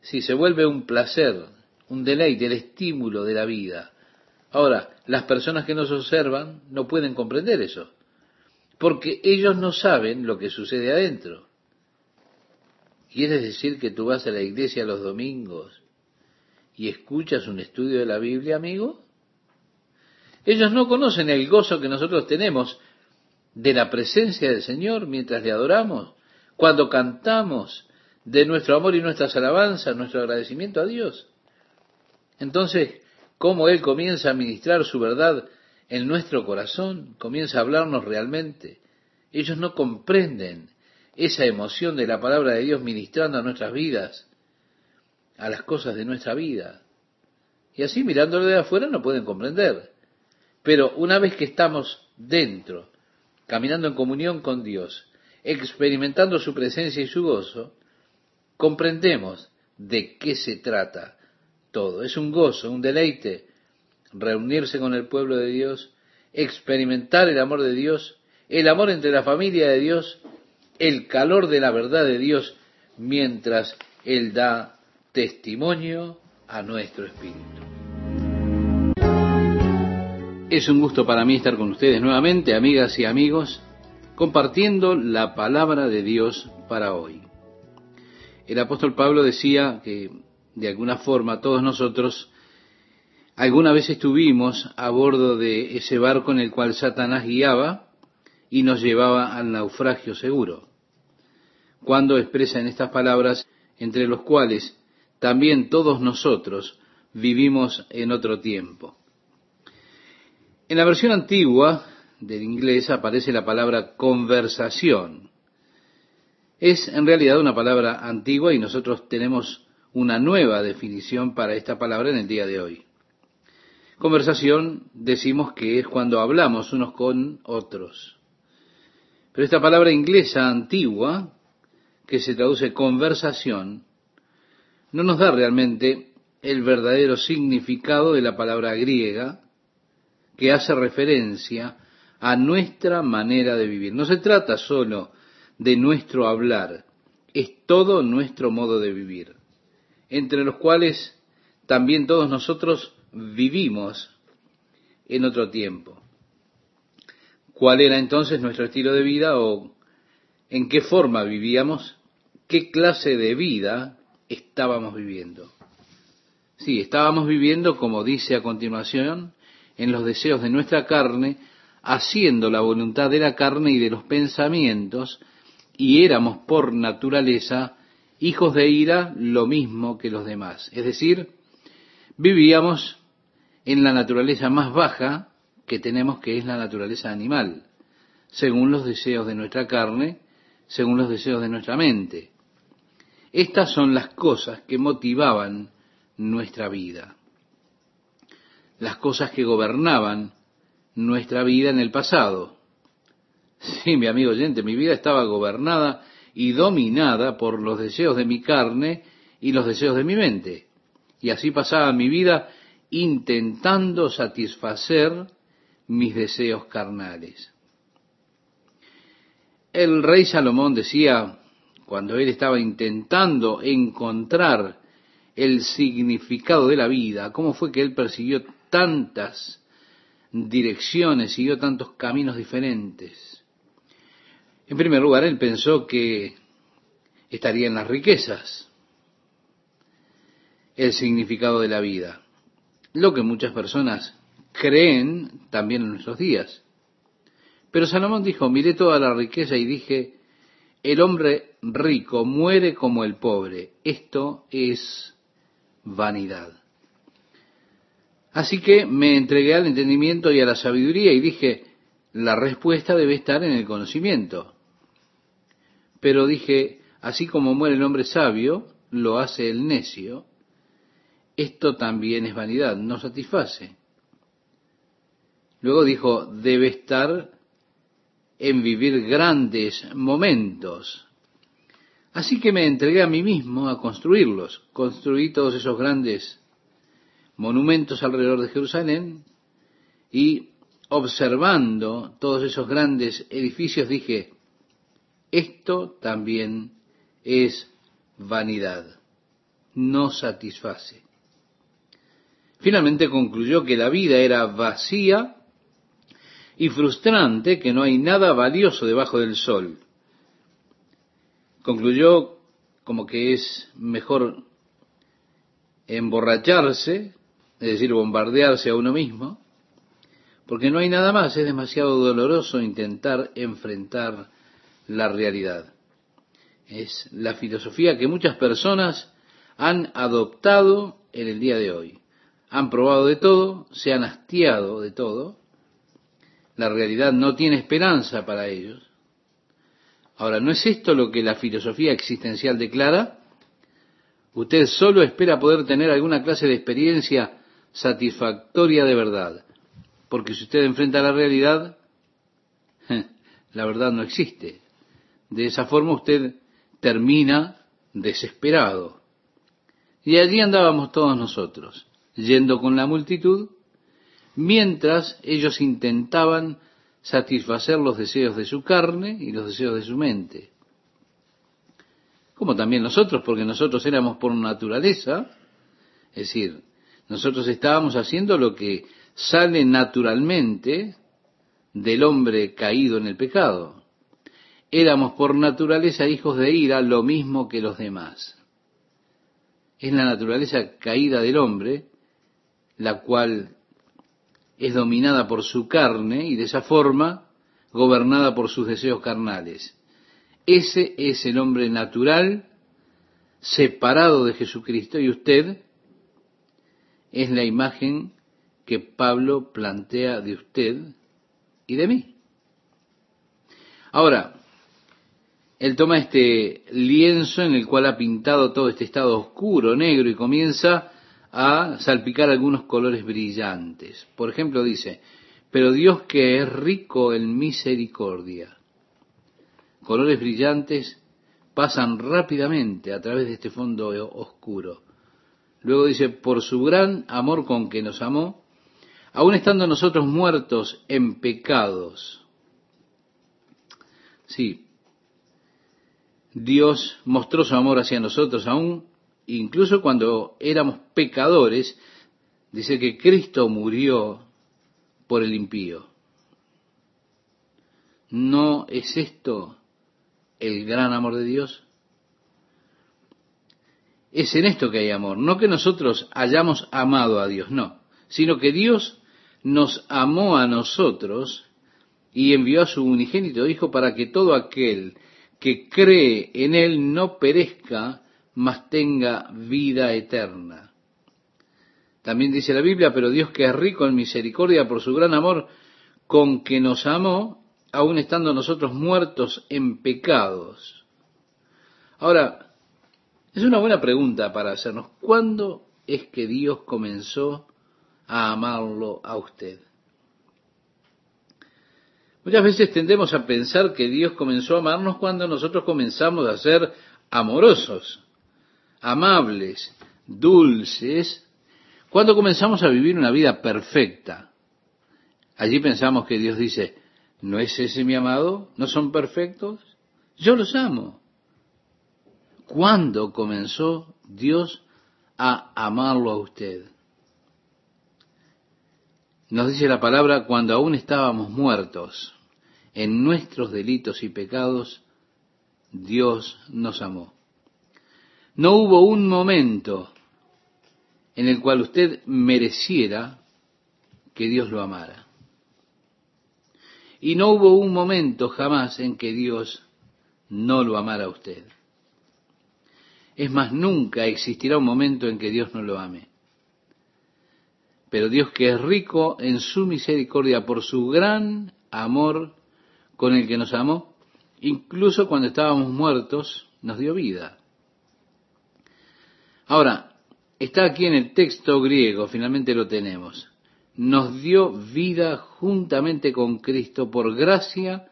Si se vuelve un placer, un deleite, el estímulo de la vida. Ahora, las personas que nos observan no pueden comprender eso, porque ellos no saben lo que sucede adentro. ¿Quieres decir que tú vas a la iglesia los domingos y escuchas un estudio de la Biblia, amigo? Ellos no conocen el gozo que nosotros tenemos de la presencia del Señor mientras le adoramos, cuando cantamos de nuestro amor y nuestras alabanzas, nuestro agradecimiento a Dios. Entonces, cómo Él comienza a ministrar su verdad en nuestro corazón, comienza a hablarnos realmente. Ellos no comprenden esa emoción de la palabra de Dios ministrando a nuestras vidas a las cosas de nuestra vida. Y así mirándolo de afuera no pueden comprender. Pero una vez que estamos dentro, caminando en comunión con Dios, experimentando su presencia y su gozo, comprendemos de qué se trata todo. Es un gozo, un deleite reunirse con el pueblo de Dios, experimentar el amor de Dios, el amor entre la familia de Dios, el calor de la verdad de Dios mientras Él da testimonio a nuestro espíritu. Es un gusto para mí estar con ustedes nuevamente, amigas y amigos, compartiendo la palabra de Dios para hoy. El apóstol Pablo decía que de alguna forma todos nosotros alguna vez estuvimos a bordo de ese barco en el cual Satanás guiaba y nos llevaba al naufragio seguro. Cuando expresa en estas palabras, entre los cuales también todos nosotros vivimos en otro tiempo. En la versión antigua del inglés aparece la palabra conversación. Es en realidad una palabra antigua y nosotros tenemos una nueva definición para esta palabra en el día de hoy. Conversación decimos que es cuando hablamos unos con otros. Pero esta palabra inglesa antigua, que se traduce conversación, no nos da realmente el verdadero significado de la palabra griega que hace referencia a nuestra manera de vivir. No se trata solo de nuestro hablar, es todo nuestro modo de vivir, entre los cuales también todos nosotros vivimos en otro tiempo. ¿Cuál era entonces nuestro estilo de vida o en qué forma vivíamos? ¿Qué clase de vida estábamos viviendo. Sí, estábamos viviendo, como dice a continuación, en los deseos de nuestra carne, haciendo la voluntad de la carne y de los pensamientos, y éramos por naturaleza hijos de ira lo mismo que los demás. Es decir, vivíamos en la naturaleza más baja que tenemos, que es la naturaleza animal, según los deseos de nuestra carne, según los deseos de nuestra mente. Estas son las cosas que motivaban nuestra vida, las cosas que gobernaban nuestra vida en el pasado. Sí, mi amigo oyente, mi vida estaba gobernada y dominada por los deseos de mi carne y los deseos de mi mente. Y así pasaba mi vida intentando satisfacer mis deseos carnales. El rey Salomón decía, cuando él estaba intentando encontrar el significado de la vida, cómo fue que él persiguió tantas direcciones, siguió tantos caminos diferentes. En primer lugar, él pensó que estaría en las riquezas el significado de la vida, lo que muchas personas creen también en nuestros días. Pero Salomón dijo, miré toda la riqueza y dije, el hombre rico muere como el pobre. Esto es vanidad. Así que me entregué al entendimiento y a la sabiduría y dije, la respuesta debe estar en el conocimiento. Pero dije, así como muere el hombre sabio, lo hace el necio, esto también es vanidad, no satisface. Luego dijo, debe estar en vivir grandes momentos. Así que me entregué a mí mismo a construirlos. Construí todos esos grandes monumentos alrededor de Jerusalén y observando todos esos grandes edificios dije, esto también es vanidad, no satisface. Finalmente concluyó que la vida era vacía y frustrante, que no hay nada valioso debajo del sol. Concluyó como que es mejor emborracharse, es decir, bombardearse a uno mismo, porque no hay nada más, es demasiado doloroso intentar enfrentar la realidad. Es la filosofía que muchas personas han adoptado en el día de hoy han probado de todo, se han hastiado de todo, la realidad no tiene esperanza para ellos. Ahora, ¿no es esto lo que la filosofía existencial declara? Usted solo espera poder tener alguna clase de experiencia satisfactoria de verdad, porque si usted enfrenta la realidad, la verdad no existe. De esa forma usted termina desesperado. Y allí andábamos todos nosotros yendo con la multitud, mientras ellos intentaban satisfacer los deseos de su carne y los deseos de su mente. Como también nosotros, porque nosotros éramos por naturaleza, es decir, nosotros estábamos haciendo lo que sale naturalmente del hombre caído en el pecado. Éramos por naturaleza hijos de ira, lo mismo que los demás. Es la naturaleza caída del hombre la cual es dominada por su carne y de esa forma gobernada por sus deseos carnales. Ese es el hombre natural, separado de Jesucristo, y usted es la imagen que Pablo plantea de usted y de mí. Ahora, él toma este lienzo en el cual ha pintado todo este estado oscuro, negro, y comienza a salpicar algunos colores brillantes. Por ejemplo, dice, pero Dios que es rico en misericordia. Colores brillantes pasan rápidamente a través de este fondo oscuro. Luego dice, por su gran amor con que nos amó, aun estando nosotros muertos en pecados. Sí, Dios mostró su amor hacia nosotros aún incluso cuando éramos pecadores, dice que Cristo murió por el impío. ¿No es esto el gran amor de Dios? es en esto que hay amor, no que nosotros hayamos amado a Dios, no, sino que Dios nos amó a nosotros y envió a su unigénito Hijo para que todo aquel que cree en Él no perezca, mas tenga vida eterna. También dice la Biblia, pero Dios que es rico en misericordia por su gran amor con que nos amó, aun estando nosotros muertos en pecados. Ahora, es una buena pregunta para hacernos. ¿Cuándo es que Dios comenzó a amarlo a usted? Muchas veces tendemos a pensar que Dios comenzó a amarnos cuando nosotros comenzamos a ser amorosos, amables, dulces, cuando comenzamos a vivir una vida perfecta. Allí pensamos que Dios dice, ¿no es ese mi amado? ¿No son perfectos? Yo los amo. ¿Cuándo comenzó Dios a amarlo a usted? Nos dice la palabra, cuando aún estábamos muertos en nuestros delitos y pecados, Dios nos amó. No hubo un momento en el cual usted mereciera que Dios lo amara. Y no hubo un momento jamás en que Dios no lo amara a usted. Es más, nunca existirá un momento en que Dios no lo ame. Pero Dios que es rico en su misericordia por su gran amor con el que nos amó, incluso cuando estábamos muertos, nos dio vida. Ahora, está aquí en el texto griego, finalmente lo tenemos. Nos dio vida juntamente con Cristo, por gracia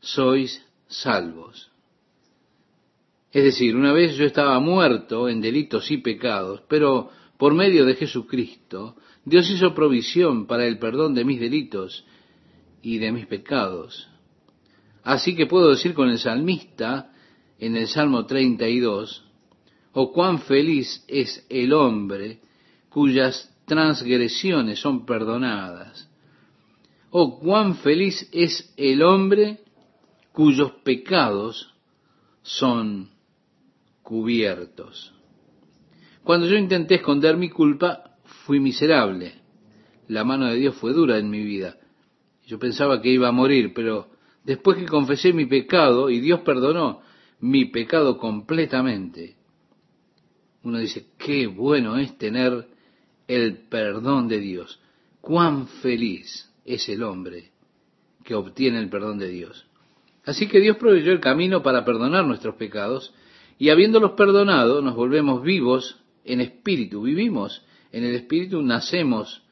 sois salvos. Es decir, una vez yo estaba muerto en delitos y pecados, pero por medio de Jesucristo, Dios hizo provisión para el perdón de mis delitos y de mis pecados. Así que puedo decir con el salmista en el Salmo 32, o cuán feliz es el hombre cuyas transgresiones son perdonadas, o cuán feliz es el hombre cuyos pecados son cubiertos. Cuando yo intenté esconder mi culpa, fui miserable. La mano de Dios fue dura en mi vida. Yo pensaba que iba a morir, pero después que confesé mi pecado y Dios perdonó mi pecado completamente, uno dice, qué bueno es tener el perdón de Dios. Cuán feliz es el hombre que obtiene el perdón de Dios. Así que Dios proveyó el camino para perdonar nuestros pecados y habiéndolos perdonado nos volvemos vivos en espíritu, vivimos en el espíritu, nacemos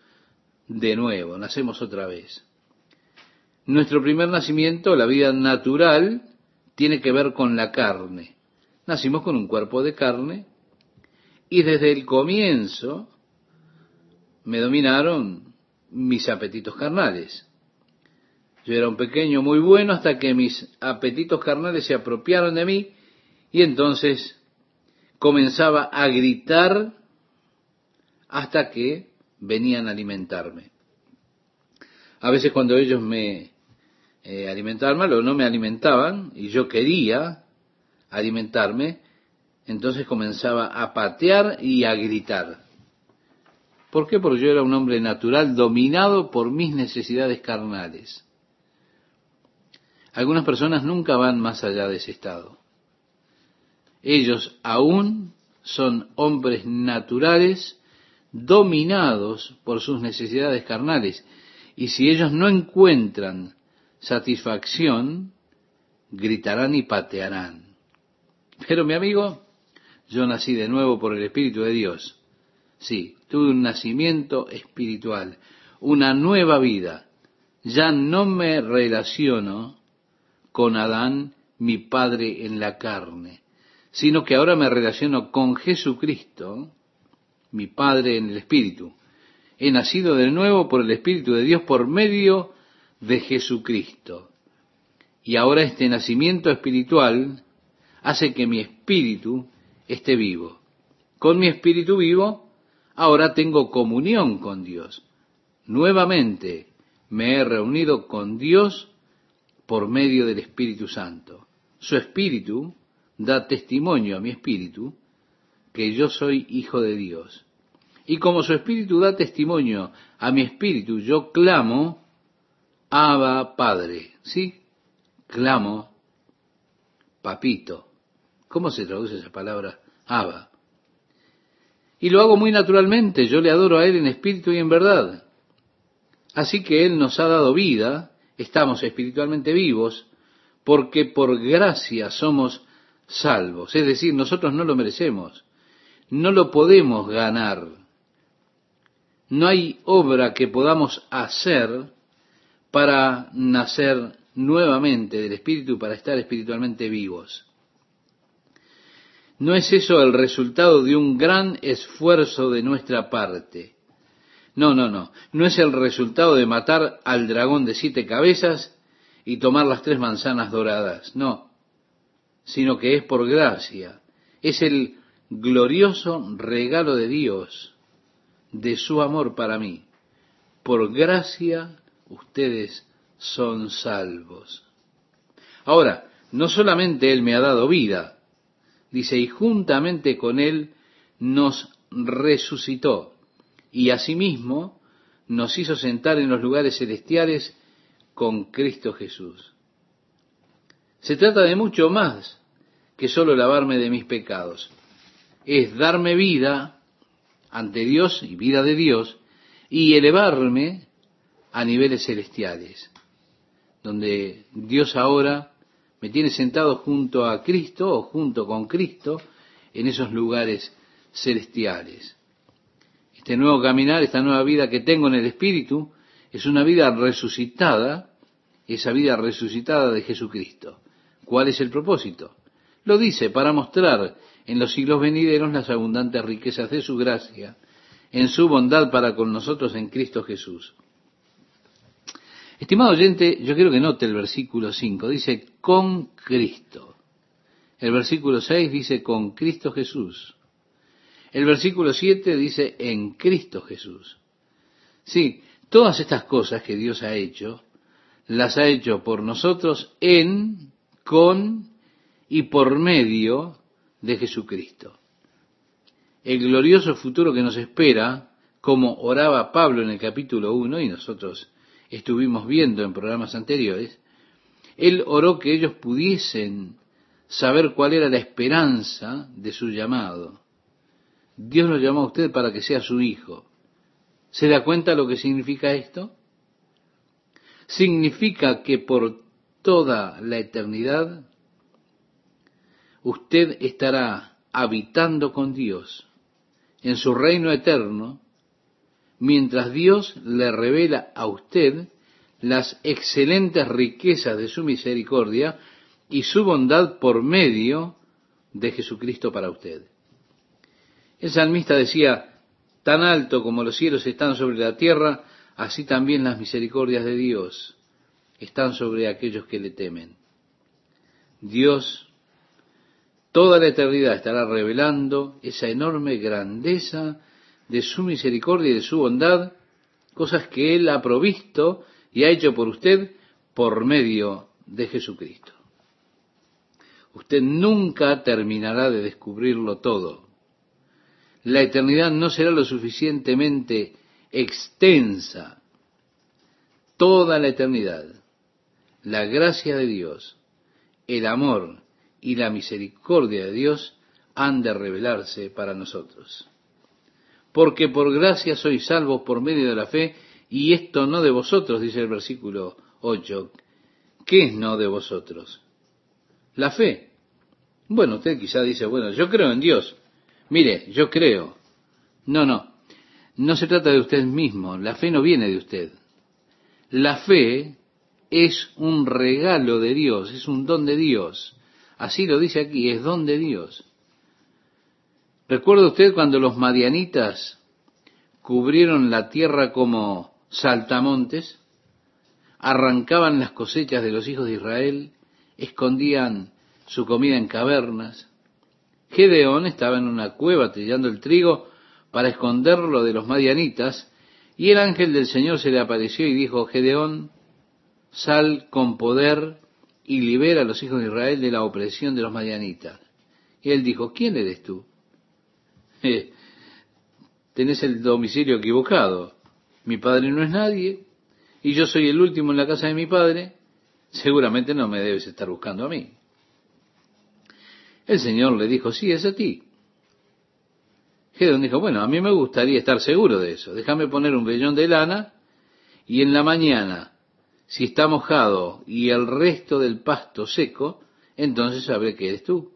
de nuevo, nacemos otra vez. Nuestro primer nacimiento, la vida natural, tiene que ver con la carne. Nacimos con un cuerpo de carne y desde el comienzo me dominaron mis apetitos carnales. Yo era un pequeño muy bueno hasta que mis apetitos carnales se apropiaron de mí y entonces comenzaba a gritar hasta que venían a alimentarme. A veces cuando ellos me eh, alimentaban mal o no me alimentaban y yo quería alimentarme, entonces comenzaba a patear y a gritar. ¿Por qué? Porque yo era un hombre natural dominado por mis necesidades carnales. Algunas personas nunca van más allá de ese estado. Ellos aún son hombres naturales dominados por sus necesidades carnales. Y si ellos no encuentran satisfacción, gritarán y patearán. Pero mi amigo, yo nací de nuevo por el Espíritu de Dios. Sí, tuve un nacimiento espiritual, una nueva vida. Ya no me relaciono con Adán, mi padre en la carne sino que ahora me relaciono con Jesucristo, mi Padre en el Espíritu. He nacido de nuevo por el Espíritu de Dios por medio de Jesucristo. Y ahora este nacimiento espiritual hace que mi espíritu esté vivo. Con mi espíritu vivo, ahora tengo comunión con Dios. Nuevamente me he reunido con Dios por medio del Espíritu Santo. Su espíritu da testimonio a mi espíritu que yo soy hijo de Dios. Y como su espíritu da testimonio a mi espíritu, yo clamo, Abba Padre. ¿Sí? Clamo, papito. ¿Cómo se traduce esa palabra? Abba. Y lo hago muy naturalmente, yo le adoro a Él en espíritu y en verdad. Así que Él nos ha dado vida, estamos espiritualmente vivos, porque por gracia somos salvos. Es decir, nosotros no lo merecemos, no lo podemos ganar. No hay obra que podamos hacer para nacer nuevamente del Espíritu, para estar espiritualmente vivos. No es eso el resultado de un gran esfuerzo de nuestra parte. No, no, no. No es el resultado de matar al dragón de siete cabezas y tomar las tres manzanas doradas. No. Sino que es por gracia. Es el glorioso regalo de Dios, de su amor para mí. Por gracia ustedes son salvos. Ahora, no solamente Él me ha dado vida, Dice, y juntamente con Él nos resucitó y asimismo nos hizo sentar en los lugares celestiales con Cristo Jesús. Se trata de mucho más que solo lavarme de mis pecados. Es darme vida ante Dios y vida de Dios y elevarme a niveles celestiales, donde Dios ahora me tiene sentado junto a Cristo o junto con Cristo en esos lugares celestiales. Este nuevo caminar, esta nueva vida que tengo en el Espíritu, es una vida resucitada, esa vida resucitada de Jesucristo. ¿Cuál es el propósito? Lo dice para mostrar en los siglos venideros las abundantes riquezas de su gracia, en su bondad para con nosotros en Cristo Jesús. Estimado oyente, yo quiero que note el versículo 5. Dice, con Cristo. El versículo 6 dice, con Cristo Jesús. El versículo 7 dice, en Cristo Jesús. Sí, todas estas cosas que Dios ha hecho, las ha hecho por nosotros en, con y por medio de Jesucristo. El glorioso futuro que nos espera, como oraba Pablo en el capítulo 1 y nosotros estuvimos viendo en programas anteriores, él oró que ellos pudiesen saber cuál era la esperanza de su llamado. Dios lo llamó a usted para que sea su hijo. ¿Se da cuenta lo que significa esto? Significa que por toda la eternidad usted estará habitando con Dios en su reino eterno mientras Dios le revela a usted las excelentes riquezas de su misericordia y su bondad por medio de Jesucristo para usted. El salmista decía, tan alto como los cielos están sobre la tierra, así también las misericordias de Dios están sobre aquellos que le temen. Dios toda la eternidad estará revelando esa enorme grandeza de su misericordia y de su bondad, cosas que Él ha provisto y ha hecho por usted por medio de Jesucristo. Usted nunca terminará de descubrirlo todo. La eternidad no será lo suficientemente extensa. Toda la eternidad, la gracia de Dios, el amor y la misericordia de Dios han de revelarse para nosotros porque por gracia sois salvos por medio de la fe, y esto no de vosotros, dice el versículo 8. ¿Qué es no de vosotros? La fe. Bueno, usted quizá dice, bueno, yo creo en Dios. Mire, yo creo. No, no. No se trata de usted mismo. La fe no viene de usted. La fe es un regalo de Dios, es un don de Dios. Así lo dice aquí, es don de Dios. ¿Recuerda usted cuando los madianitas cubrieron la tierra como saltamontes? Arrancaban las cosechas de los hijos de Israel, escondían su comida en cavernas. Gedeón estaba en una cueva trillando el trigo para esconderlo de los madianitas, y el ángel del Señor se le apareció y dijo, Gedeón, sal con poder y libera a los hijos de Israel de la opresión de los madianitas. Y él dijo, ¿quién eres tú? Tenés el domicilio equivocado. Mi padre no es nadie y yo soy el último en la casa de mi padre. Seguramente no me debes estar buscando a mí. El Señor le dijo, sí, es a ti. Gedeón dijo, bueno, a mí me gustaría estar seguro de eso. Déjame poner un vellón de lana y en la mañana, si está mojado y el resto del pasto seco, entonces sabré que eres tú.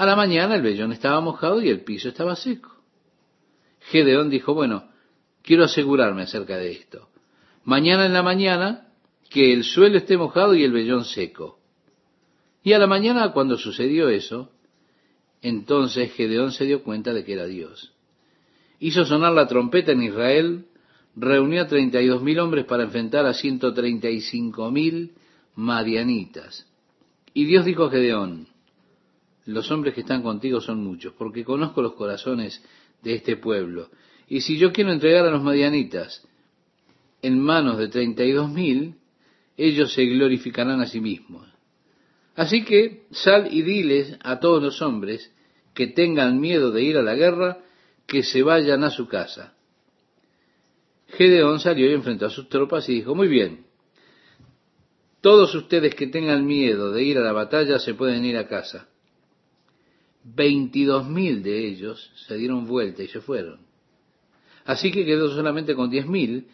A la mañana el vellón estaba mojado y el piso estaba seco. Gedeón dijo, bueno, quiero asegurarme acerca de esto. Mañana en la mañana, que el suelo esté mojado y el vellón seco. Y a la mañana, cuando sucedió eso, entonces Gedeón se dio cuenta de que era Dios. Hizo sonar la trompeta en Israel, reunió a treinta y dos mil hombres para enfrentar a ciento treinta y cinco mil madianitas. Y Dios dijo a Gedeón, los hombres que están contigo son muchos, porque conozco los corazones de este pueblo. Y si yo quiero entregar a los madianitas en manos de treinta y dos mil, ellos se glorificarán a sí mismos. Así que sal y diles a todos los hombres que tengan miedo de ir a la guerra, que se vayan a su casa. Gedeón salió y enfrentó a sus tropas y dijo, muy bien, todos ustedes que tengan miedo de ir a la batalla se pueden ir a casa. Veintidós mil de ellos se dieron vuelta y se fueron. Así que quedó solamente con diez mil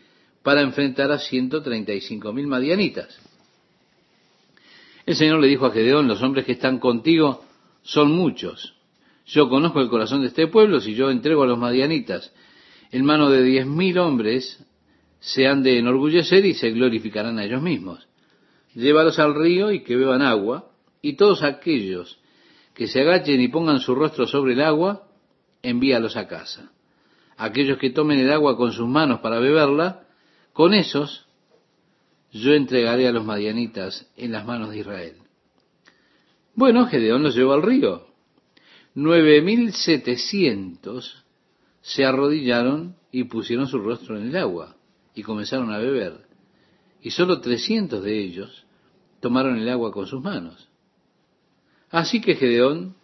para enfrentar a ciento treinta y cinco mil madianitas. El Señor le dijo a Gedeón, los hombres que están contigo son muchos. Yo conozco el corazón de este pueblo, si yo entrego a los madianitas en mano de diez mil hombres, se han de enorgullecer y se glorificarán a ellos mismos. Llévalos al río y que beban agua, y todos aquellos que se agachen y pongan su rostro sobre el agua, envíalos a casa. Aquellos que tomen el agua con sus manos para beberla, con esos yo entregaré a los madianitas en las manos de Israel. Bueno, Gedeón los llevó al río. Nueve mil setecientos se arrodillaron y pusieron su rostro en el agua y comenzaron a beber. Y solo trescientos de ellos tomaron el agua con sus manos. Así que Gedeón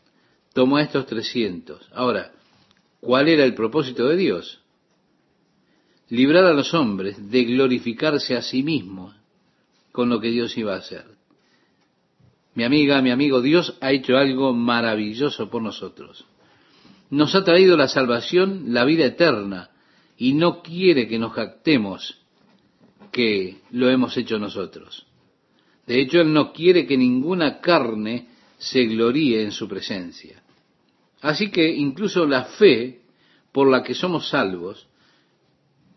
tomó a estos trescientos. Ahora, ¿cuál era el propósito de Dios? librar a los hombres de glorificarse a sí mismos con lo que Dios iba a hacer. Mi amiga, mi amigo, Dios ha hecho algo maravilloso por nosotros. Nos ha traído la salvación, la vida eterna, y no quiere que nos jactemos que lo hemos hecho nosotros. De hecho, Él no quiere que ninguna carne se gloríe en su presencia. Así que incluso la fe por la que somos salvos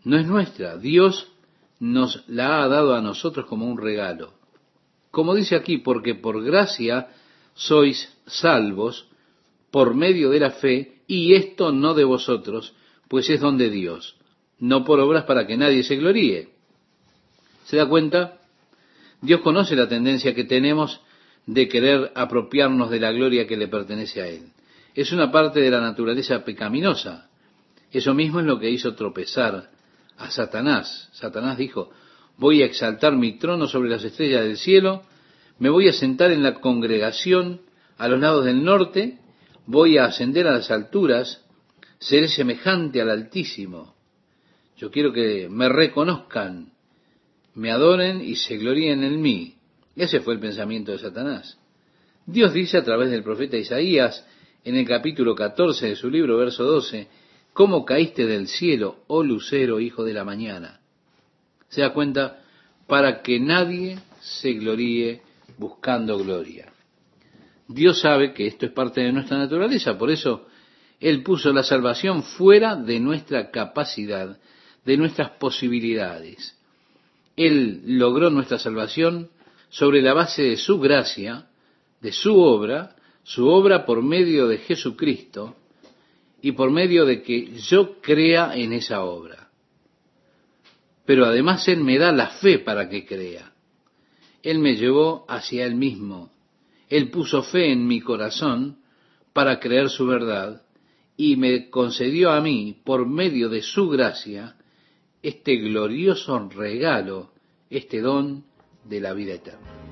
no es nuestra. Dios nos la ha dado a nosotros como un regalo. Como dice aquí, porque por gracia sois salvos por medio de la fe, y esto no de vosotros, pues es don de Dios, no por obras para que nadie se gloríe. ¿Se da cuenta? Dios conoce la tendencia que tenemos de querer apropiarnos de la gloria que le pertenece a Él. Es una parte de la naturaleza pecaminosa. Eso mismo es lo que hizo tropezar a Satanás. Satanás dijo, voy a exaltar mi trono sobre las estrellas del cielo, me voy a sentar en la congregación a los lados del norte, voy a ascender a las alturas, seré semejante al Altísimo. Yo quiero que me reconozcan, me adoren y se gloríen en mí. Ese fue el pensamiento de Satanás. Dios dice a través del profeta Isaías, en el capítulo 14 de su libro, verso 12, ¿Cómo caíste del cielo, oh lucero, hijo de la mañana? Se da cuenta, para que nadie se gloríe buscando gloria. Dios sabe que esto es parte de nuestra naturaleza, por eso Él puso la salvación fuera de nuestra capacidad, de nuestras posibilidades. Él logró nuestra salvación sobre la base de su gracia, de su obra, su obra por medio de Jesucristo, y por medio de que yo crea en esa obra. Pero además Él me da la fe para que crea. Él me llevó hacia Él mismo. Él puso fe en mi corazón para creer su verdad y me concedió a mí, por medio de su gracia, este glorioso regalo, este don de la vida eterna.